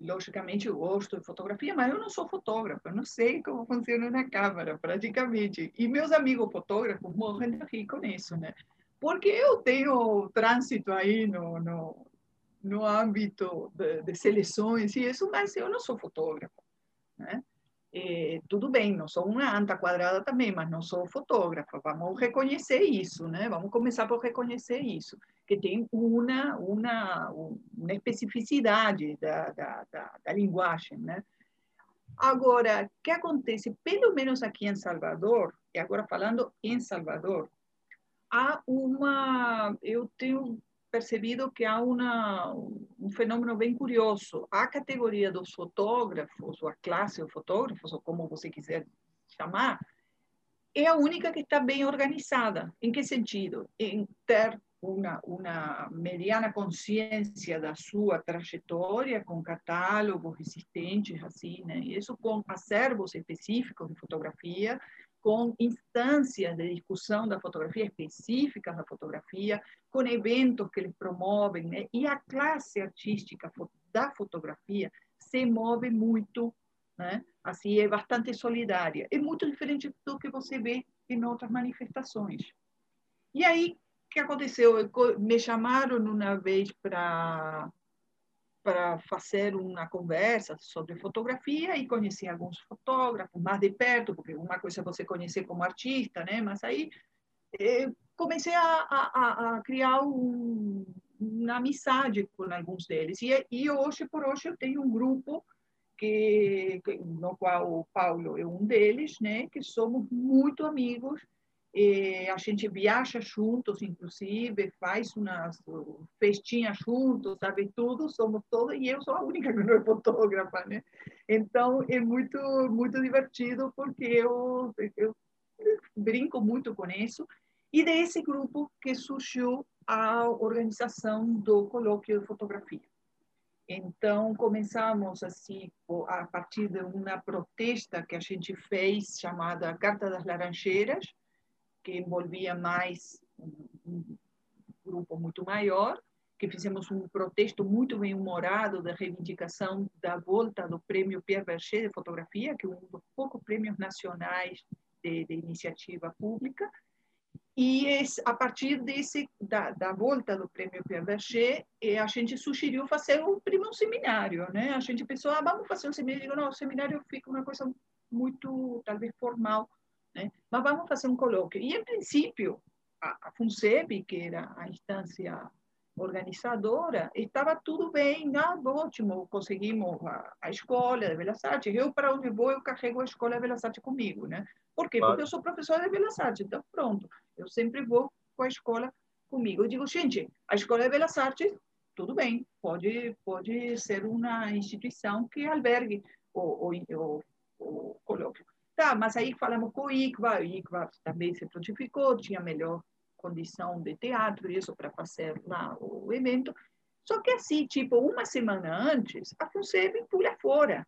logicamente eu gosto de fotografia, mas eu não sou fotógrafo, eu não sei como funciona na câmera, praticamente. E meus amigos fotógrafos morrem de rir com isso, né? Porque eu tenho trânsito aí no, no, no âmbito de, de seleções e isso, mas eu não sou fotógrafo, né? Tudo bem, não sou uma anta quadrada também, mas não sou fotógrafa. Vamos reconhecer isso, né? Vamos começar por reconhecer isso, que tem uma uma uma especificidade da, da, da, da linguagem, né? Agora, o que acontece, pelo menos aqui em Salvador, e agora falando em Salvador, há uma, eu tenho percebido que há uma, um fenômeno bem curioso. A categoria dos fotógrafos, ou a classe de fotógrafos, ou como você quiser chamar, é a única que está bem organizada. Em que sentido? Em ter uma, uma mediana consciência da sua trajetória, com catálogos existentes, assim, né? Isso com acervos específicos de fotografia, com instâncias de discussão da fotografia específicas da fotografia, com eventos que eles promovem, né? e a classe artística da fotografia se move muito, né? assim, é bastante solidária. É muito diferente do que você vê em outras manifestações. E aí, que aconteceu? Me chamaram uma vez para para fazer uma conversa sobre fotografia e conheci alguns fotógrafos mais de perto, porque uma coisa você conhecer como artista, né? Mas aí eh, comecei a, a, a criar um, uma amizade com alguns deles. E, e hoje por hoje eu tenho um grupo que, no qual o Paulo é um deles, né? Que somos muito amigos e a gente viaja juntos, inclusive, faz umas festinhas juntos, sabe tudo, somos todos, e eu sou a única [laughs] que não é fotógrafa, né? Então, é muito, muito divertido, porque eu, eu brinco muito com isso, e desse grupo que surgiu a organização do colóquio de fotografia. Então, começamos assim, a partir de uma protesta que a gente fez, chamada Carta das Laranjeiras, que envolvia mais um grupo muito maior, que fizemos um protesto muito bem humorado da reivindicação da volta do prêmio Pierre Berger de fotografia, que é um dos poucos prêmios nacionais de, de iniciativa pública. E a partir desse da, da volta do prêmio Pierre Berger, eh, a gente sugeriu fazer um primeiro seminário, né? A gente pensou, ah, vamos fazer um seminário. Eu digo, não, o seminário fica uma coisa muito, talvez, formal né? Mas vamos fazer um colóquio. E, em princípio, a, a FUNSEB, que era a instância organizadora, estava tudo bem, ah, ótimo, conseguimos a, a escola de Belas Artes. Eu, para onde vou, eu carrego a escola de Belas Artes comigo, né? Por quê? Claro. Porque eu sou professora de Belas Artes, então pronto, eu sempre vou com a escola comigo. Eu digo, gente, a escola de Belas Artes, tudo bem, pode, pode ser uma instituição que albergue o, o, o, o colóquio. Tá, mas aí falamos com o ICVA, o ICVA também se prontificou, tinha melhor condição de teatro, isso para fazer lá o evento. Só que assim, tipo, uma semana antes, a FUNSEB pula fora.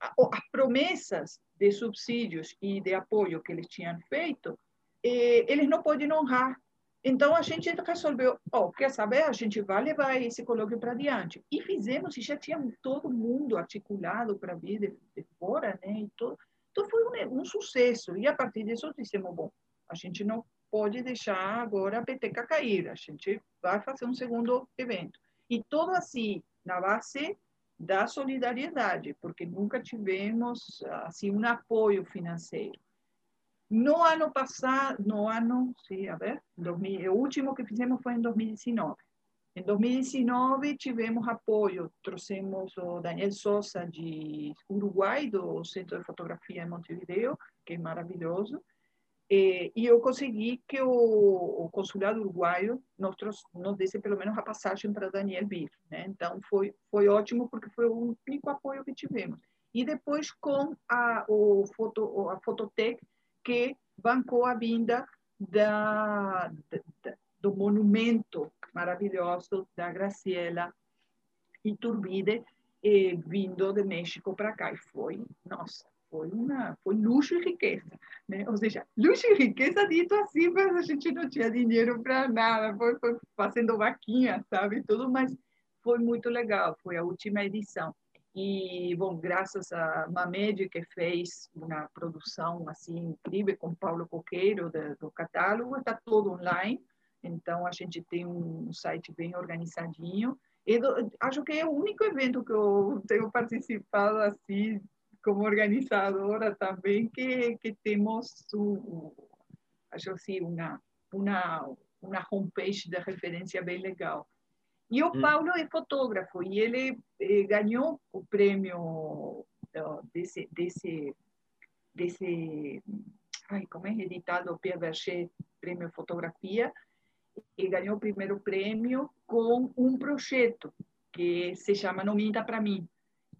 As promessas de subsídios e de apoio que eles tinham feito, eles não podem honrar. Então, a gente resolveu, oh, quer saber, a gente vai levar esse colóquio para adiante. E fizemos, e já tinha todo mundo articulado para vir de, de fora, né? E todo, então foi um, um, sucesso. E a partir disso dissemos, bom, a gente não pode deixar agora a peteca cair, a gente vai fazer um segundo evento. E todo assim, na base da solidariedade, porque nunca tivemos assim um apoio financeiro. No ano passado, no ano, sim, a ver, 2000, o último que fizemos foi em 2019. Em 2019 tivemos apoio, trouxemos o Daniel Souza de Uruguai, do Centro de Fotografia em Montevideo, que é maravilhoso, e, e eu consegui que o, o, consulado uruguaio nos, nos desse pelo menos a passagem para Daniel vir. Né? Então foi foi ótimo porque foi o único apoio que tivemos. E depois com a o foto a Fototec que bancou a vinda da, da do monumento maravilhoso da Graciela Iturbide, eh, vindo de México para cá. E foi, nossa, foi, uma, foi luxo e riqueza. Né? Ou seja, luxo e riqueza dito assim, mas a gente não tinha dinheiro para nada, foi, foi fazendo vaquinha, sabe? Tudo, mas foi muito legal, foi a última edição. E, bom, graças a Mamed, que fez uma produção assim incrível com Paulo Coqueiro, do, do catálogo, está todo online. Então, a gente tem um site bem organizadinho. E do, acho que é o único evento que eu tenho participado assim, como organizadora também, que, que temos, um, acho assim, uma, uma, uma homepage de referência bem legal. E o hum. Paulo é fotógrafo e ele eh, ganhou o prêmio desse, desse, desse ai, como é editado o Pierre Berger, prêmio fotografia, e ganhou o primeiro prêmio com um projeto que se chama Não Minta Para Mim.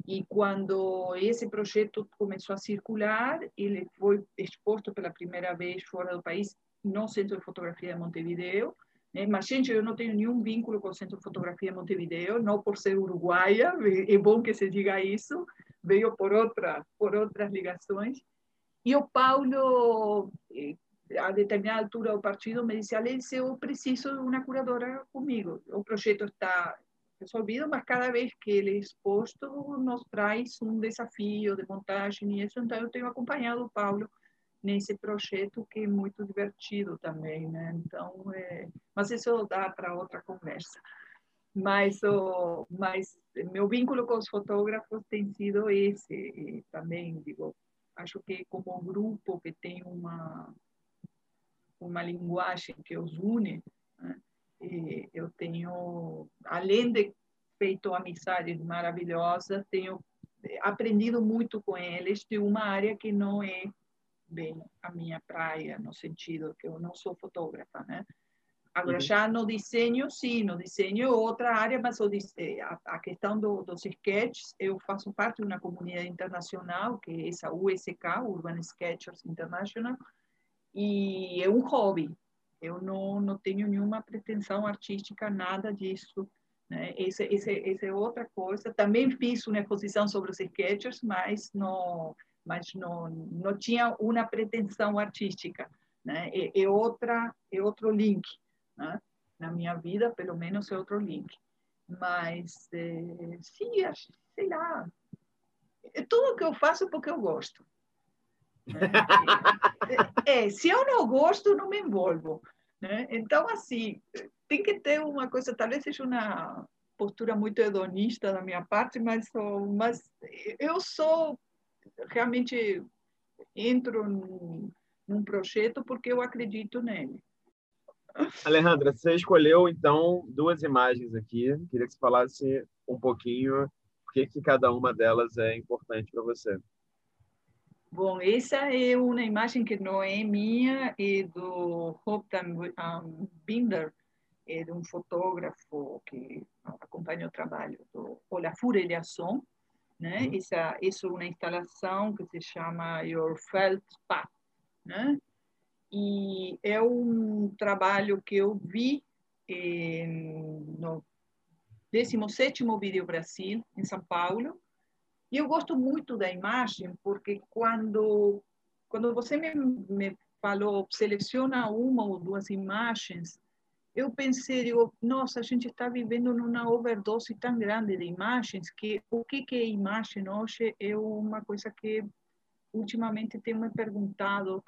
E quando esse projeto começou a circular, ele foi exposto pela primeira vez fora do país no Centro de Fotografia de Montevideo, né? Mas, gente, eu não tenho nenhum vínculo com o Centro de Fotografia Montevideo, não por ser uruguaia, [laughs] é bom que se diga isso, veio por, outra, por outras ligações. E o Paulo, eh, a determinada altura do partido, me disse, eu preciso de uma curadora comigo. O projeto está resolvido, mas cada vez que ele é exposto, nos traz um desafio de montagem e isso. Então, eu tenho acompanhado o Paulo nesse projeto que é muito divertido também, né? Então, é... mas isso dá para outra conversa. Mas o, mas meu vínculo com os fotógrafos tem sido esse e também digo, acho que como grupo que tem uma uma linguagem que os une, né? eu tenho, além de feito amizades maravilhosas, tenho aprendido muito com eles de uma área que não é bem a minha praia, no sentido que eu não sou fotógrafa, né? Agora, uhum. já no desenho, sim, no desenho é outra área, mas o, a, a questão do, dos sketches, eu faço parte de uma comunidade internacional, que é essa USK, Urban Sketchers International, e é um hobby. Eu não, não tenho nenhuma pretensão artística, nada disso. Né? Essa, essa, essa é outra coisa. Também fiz uma exposição sobre os sketchers, mas não mas não, não tinha uma pretensão artística. Né? É, é, outra, é outro link. Né? Na minha vida, pelo menos, é outro link. Mas, é, sim, sei lá. É tudo que eu faço porque eu gosto. É, é, se eu não gosto, não me envolvo. Né? Então, assim, tem que ter uma coisa, talvez seja uma postura muito hedonista da minha parte, mas, mas eu sou realmente entro num, num projeto porque eu acredito nele. Alejandra, você escolheu então duas imagens aqui. Queria que você falasse um pouquinho por que cada uma delas é importante para você. Bom, essa é uma imagem que não é minha, é do Hoptan Binder, é de um fotógrafo que acompanha o trabalho do Olafur Eliasson, né? Uhum. Essa, isso é uma instalação que se chama Your Felt Path, né? E é um trabalho que eu vi eh, no 17º Vídeo Brasil, em São Paulo, e eu gosto muito da imagem, porque quando, quando você me, me falou, seleciona uma ou duas imagens, eu pensei, digo, nossa, a gente está vivendo numa overdose tão grande de imagens que o que, que é imagem hoje? É uma coisa que ultimamente tenho me perguntado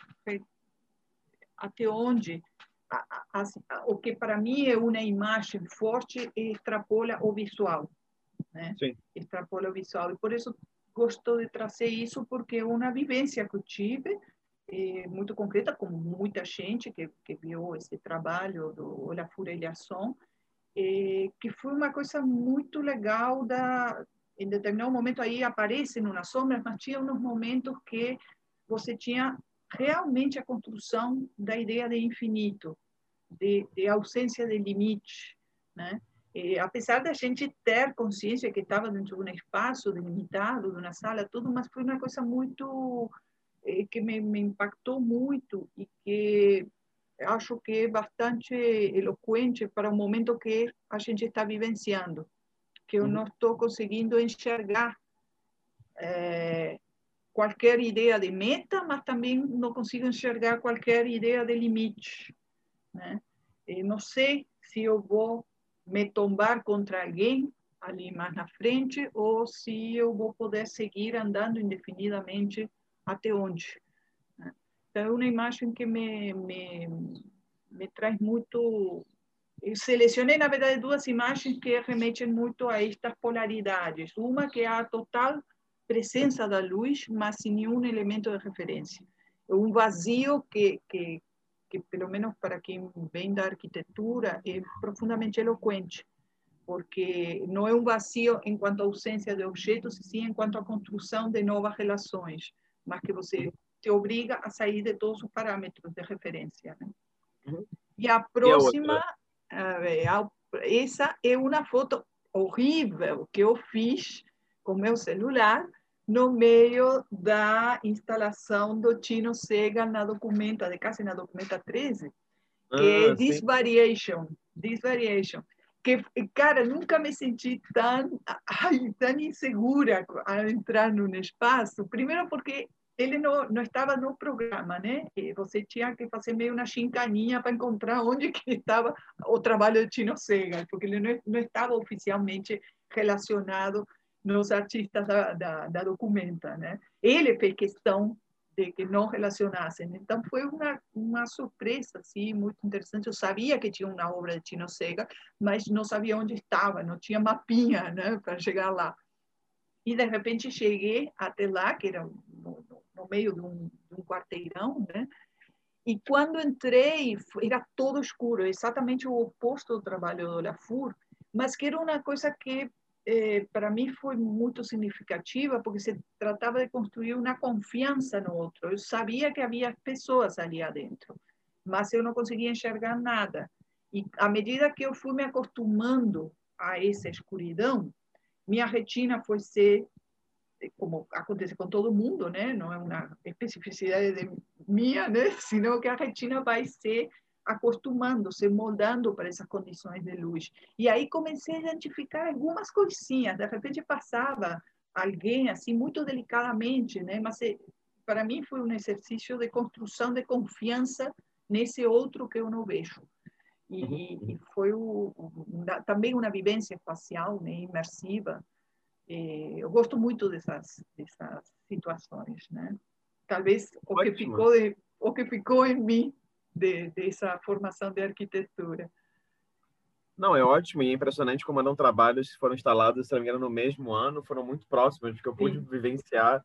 até onde? A, a, a, o que para mim é uma imagem forte extrapola o visual, né? Sim. Visual e por isso gosto de trazer isso porque é uma vivência que eu tive é, muito concreta, como muita gente que, que viu esse trabalho do Olafur Eliasson, é, que foi uma coisa muito legal da em determinado momento aí aparecem umas sombras, mas tinha uns momentos que você tinha realmente a construção da ideia de infinito, de, de ausência de limite, né? E, apesar da gente ter consciência que estava dentro de um espaço delimitado, de uma sala, tudo, mas foi uma coisa muito eh, que me, me, impactou muito e que acho que é bastante eloquente para o momento que a gente está vivenciando, que eu não estou conseguindo enxergar eh, qualquer ideia de meta, mas também não consigo enxergar qualquer ideia de limite. Né? E não sei se eu vou me tombar contra alguém ali mais na frente ou se eu vou poder seguir andando indefinidamente até onde. Né? Então, é uma imagem que me, me, me traz muito. Eu selecionei, na verdade, duas imagens que remetem muito a estas polaridades. Uma que é a total presença da luz, mas sem nenhum elemento de referência. É um vazio que, que, que pelo menos para quem vem da arquitetura, é profundamente eloquente, porque não é um vazio enquanto ausência de objetos, sim enquanto a construção de novas relações, mas que você te obriga a sair de todos os parâmetros de referência. Né? Uhum. E a próxima, e a, essa é uma foto horrível que eu fiz com meu celular, no meio da instalação do Tino Segal na documenta, de casa na documenta 13, que é ah, This Variation, This Variation. Que, cara, nunca me senti tão, ai, tão insegura ao entrar num espaço. Primeiro porque ele não, não estava no programa, né? E você tinha que fazer meio uma chincaninha para encontrar onde que estava o trabalho de Tino Segal, porque ele não, não estava oficialmente relacionado nos artistas da, da, da documenta, né? Ele fez questão de que não relacionassem. Então foi uma uma surpresa assim muito interessante. Eu sabia que tinha uma obra de Tino Sega, mas não sabia onde estava, não tinha mapinha, né, para chegar lá. E de repente cheguei até lá, que era no, no meio de um, de um quarteirão, né? E quando entrei, era todo escuro, exatamente o oposto do trabalho do Lafur, mas que era uma coisa que eh, para mim foi muito significativa, porque se tratava de construir uma confiança no outro. Eu sabia que havia pessoas ali adentro, mas eu não conseguia enxergar nada. E à medida que eu fui me acostumando a essa escuridão, minha retina foi ser como acontece com todo mundo, né? Não é uma especificidade minha, né? [laughs] Sino que a retina vai ser acostumando, se moldando para essas condições de luz. E aí comecei a identificar algumas coisinhas. De repente passava alguém assim muito delicadamente, né? Mas eh, para mim foi um exercício de construção de confiança nesse outro que eu não vejo. E, uhum. e foi o, também uma vivência espacial, né? Imersiva. E eu gosto muito dessas dessas situações, né? Talvez o que ficou de, o que ficou em mim de, dessa formação de arquitetura. Não, é ótimo e é impressionante como não trabalhos foram instalados, se não me engano, no mesmo ano, foram muito próximos, porque eu pude Sim. vivenciar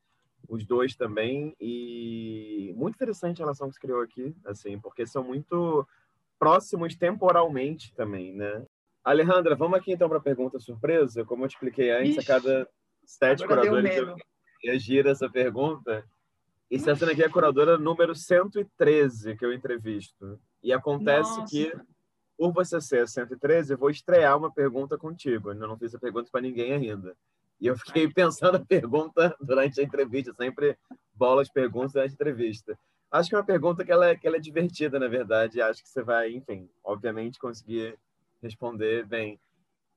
os dois também e muito interessante a relação que se criou aqui, assim, porque são muito próximos temporalmente também, né? Alejandra, vamos aqui então para a pergunta surpresa. Como eu te expliquei antes, Ixi, a cada sete curadores eu reagir essa pergunta. E Cecília aqui é a curadora número 113 que eu entrevisto. E acontece Nossa. que, por você ser 113, eu vou estrear uma pergunta contigo. Eu não fiz a pergunta para ninguém ainda. E eu fiquei [laughs] pensando a pergunta durante a entrevista, sempre bolas perguntas durante a entrevista. Acho que é uma pergunta que ela, é, que ela é divertida, na verdade. Acho que você vai, enfim, obviamente conseguir responder bem.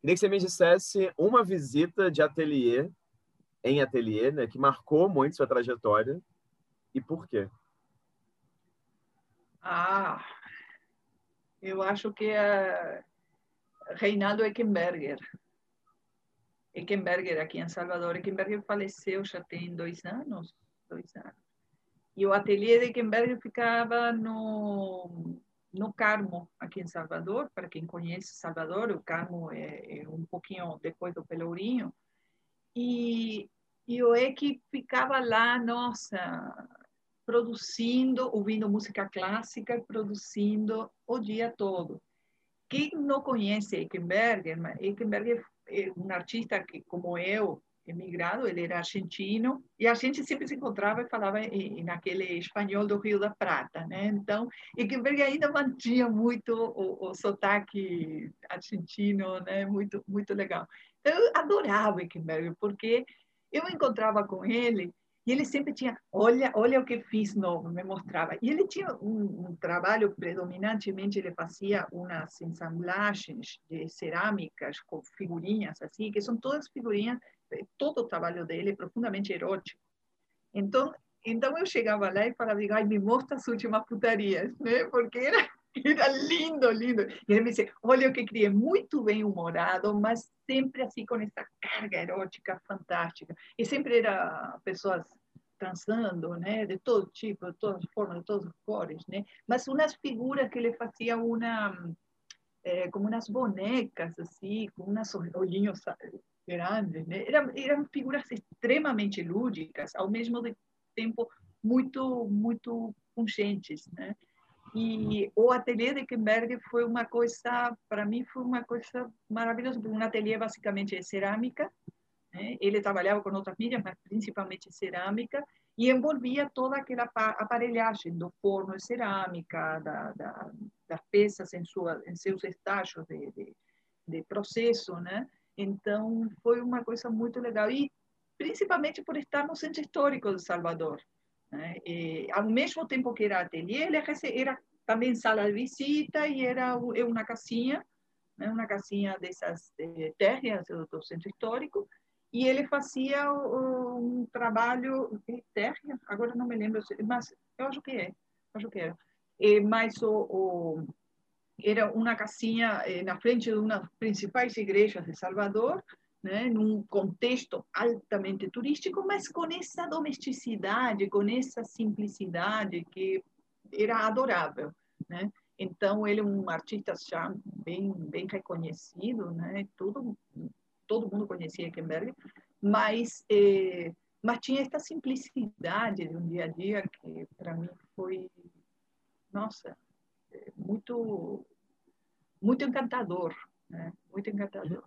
Queria que você me dissesse uma visita de ateliê, em ateliê, né, que marcou muito sua trajetória e por quê? Ah, eu acho que é Reinaldo Eckenberger. Eckenberger aqui em Salvador. Eckenberger faleceu já tem dois anos, dois anos. E o ateliê de Eckenberger ficava no, no Carmo, aqui em Salvador. Para quem conhece Salvador, o Carmo é, é um pouquinho depois do Pelourinho. E, e o Eck ficava lá, nossa, produzindo, ouvindo música clássica, produzindo o dia todo. quem não conhece Eckenberger, Eckenberger é um artista que, como eu, emigrado, ele era argentino, e a gente sempre se encontrava e falava naquele espanhol do Rio da Prata, né? Então, Eckenberger ainda mantinha muito o, o sotaque argentino, né? Muito, muito legal. Então, eu adorava Eckenberger, porque eu encontrava com ele e ele sempre tinha, olha, olha o que fiz novo, me mostrava. E ele tinha um, um trabalho predominantemente, ele fazia umas ensamblagens de cerâmicas com figurinhas assim, que são todas figurinhas, todo o trabalho dele é profundamente erótico. Então, então eu chegava lá e falava, ai, me mostra as últimas putarias, né? Porque era, [laughs] era lindo, lindo. E ele me disse, olha o que criei, muito bem humorado, mas sempre assim com essa carga erótica fantástica. E sempre era pessoas transando, né, de todo tipo, de todas formas, de todas as cores, né, mas umas figuras que ele fazia uma é, como umas bonecas assim, com uns olhinhos grandes, né, eram, eram figuras extremamente lúdicas, ao mesmo tempo muito muito pungentes, né, e o ateliê de Kemberg foi uma coisa, para mim, foi uma coisa maravilhosa, um ateliê basicamente de cerâmica. Né? Ele trabalhava com outras mídias, mas principalmente cerâmica, e envolvia toda aquela aparelhagem do forno de cerâmica, da, da, das peças em, sua, em seus estágios de, de, de processo, né? Então, foi uma coisa muito legal. E principalmente por estar no Centro Histórico de Salvador. Né? E, ao mesmo tempo que era ateliê, ele era também sala de visita e era uma casinha, né? uma casinha dessas de térreas do, centro histórico, e ele fazia um trabalho de térrea, agora não me lembro, mas eu acho que é, acho que era. E, mas o, o, era uma casinha eh, na frente de uma das principais igrejas de Salvador, né, num contexto altamente turístico, mas com essa domesticidade, com essa simplicidade que era adorável, né? Então ele é um artista já bem bem reconhecido, né? Todo todo mundo conhecia Eckenberg, mas eh, mas tinha esta simplicidade de um dia a dia que para mim foi nossa muito muito encantador, né? Muito encantador.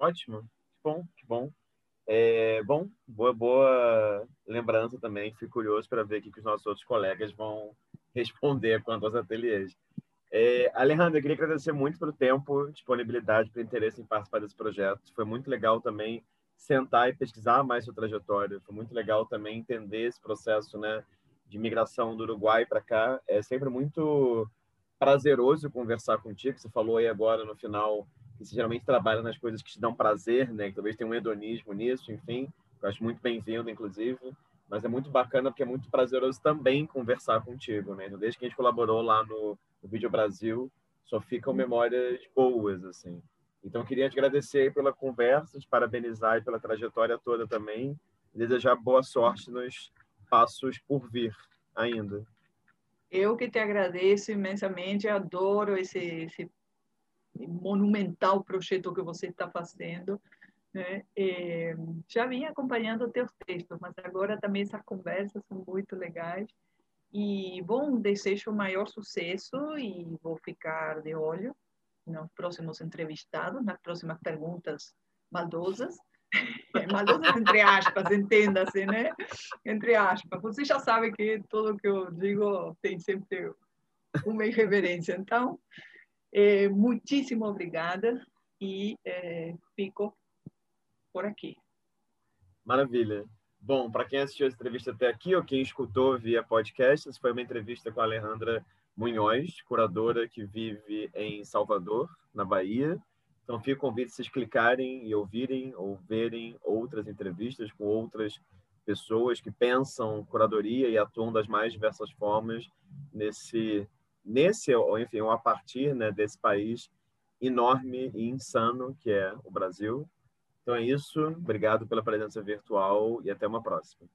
Ótimo, que bom, que bom. É, bom, boa, boa lembrança também. Fico curioso para ver o que os nossos outros colegas vão [laughs] responder quanto aos ateliês. É, Alejandra, eu queria agradecer muito pelo tempo, disponibilidade, pelo interesse em participar desse projeto. Foi muito legal também sentar e pesquisar mais sua trajetória. Foi muito legal também entender esse processo né, de migração do Uruguai para cá. É sempre muito prazeroso conversar contigo. Você falou aí agora no final que geralmente trabalha nas coisas que te dão prazer, né? Que talvez tenha um hedonismo nisso, enfim. Eu acho muito bem-vindo, inclusive. Mas é muito bacana porque é muito prazeroso também conversar contigo, né? Então, desde que a gente colaborou lá no, no Vídeo Brasil, só ficam memórias boas, assim. Então, queria te agradecer pela conversa, te parabenizar pela trajetória toda também. E desejar boa sorte nos passos por vir ainda. Eu que te agradeço imensamente, adoro esse, esse monumental projeto que você está fazendo. Né? Já vim acompanhando teus textos, mas agora também essas conversas são muito legais. E, bom, desejo maior sucesso e vou ficar de olho nos próximos entrevistados, nas próximas perguntas maldosas. maldosas [laughs] entre aspas, entenda-se, né? Entre aspas. Você já sabe que tudo que eu digo tem sempre uma irreverência. Então, é, muitíssimo obrigada e é, fico por aqui. Maravilha. Bom, para quem assistiu essa entrevista até aqui ou quem escutou via podcast, essa foi uma entrevista com a Alejandra Munhoz, curadora que vive em Salvador, na Bahia. Então, fica o convite vocês clicarem e ouvirem ou verem outras entrevistas com outras pessoas que pensam curadoria e atuam das mais diversas formas nesse nesse, ou enfim, ou a partir né, desse país enorme e insano que é o Brasil. Então é isso. Obrigado pela presença virtual e até uma próxima.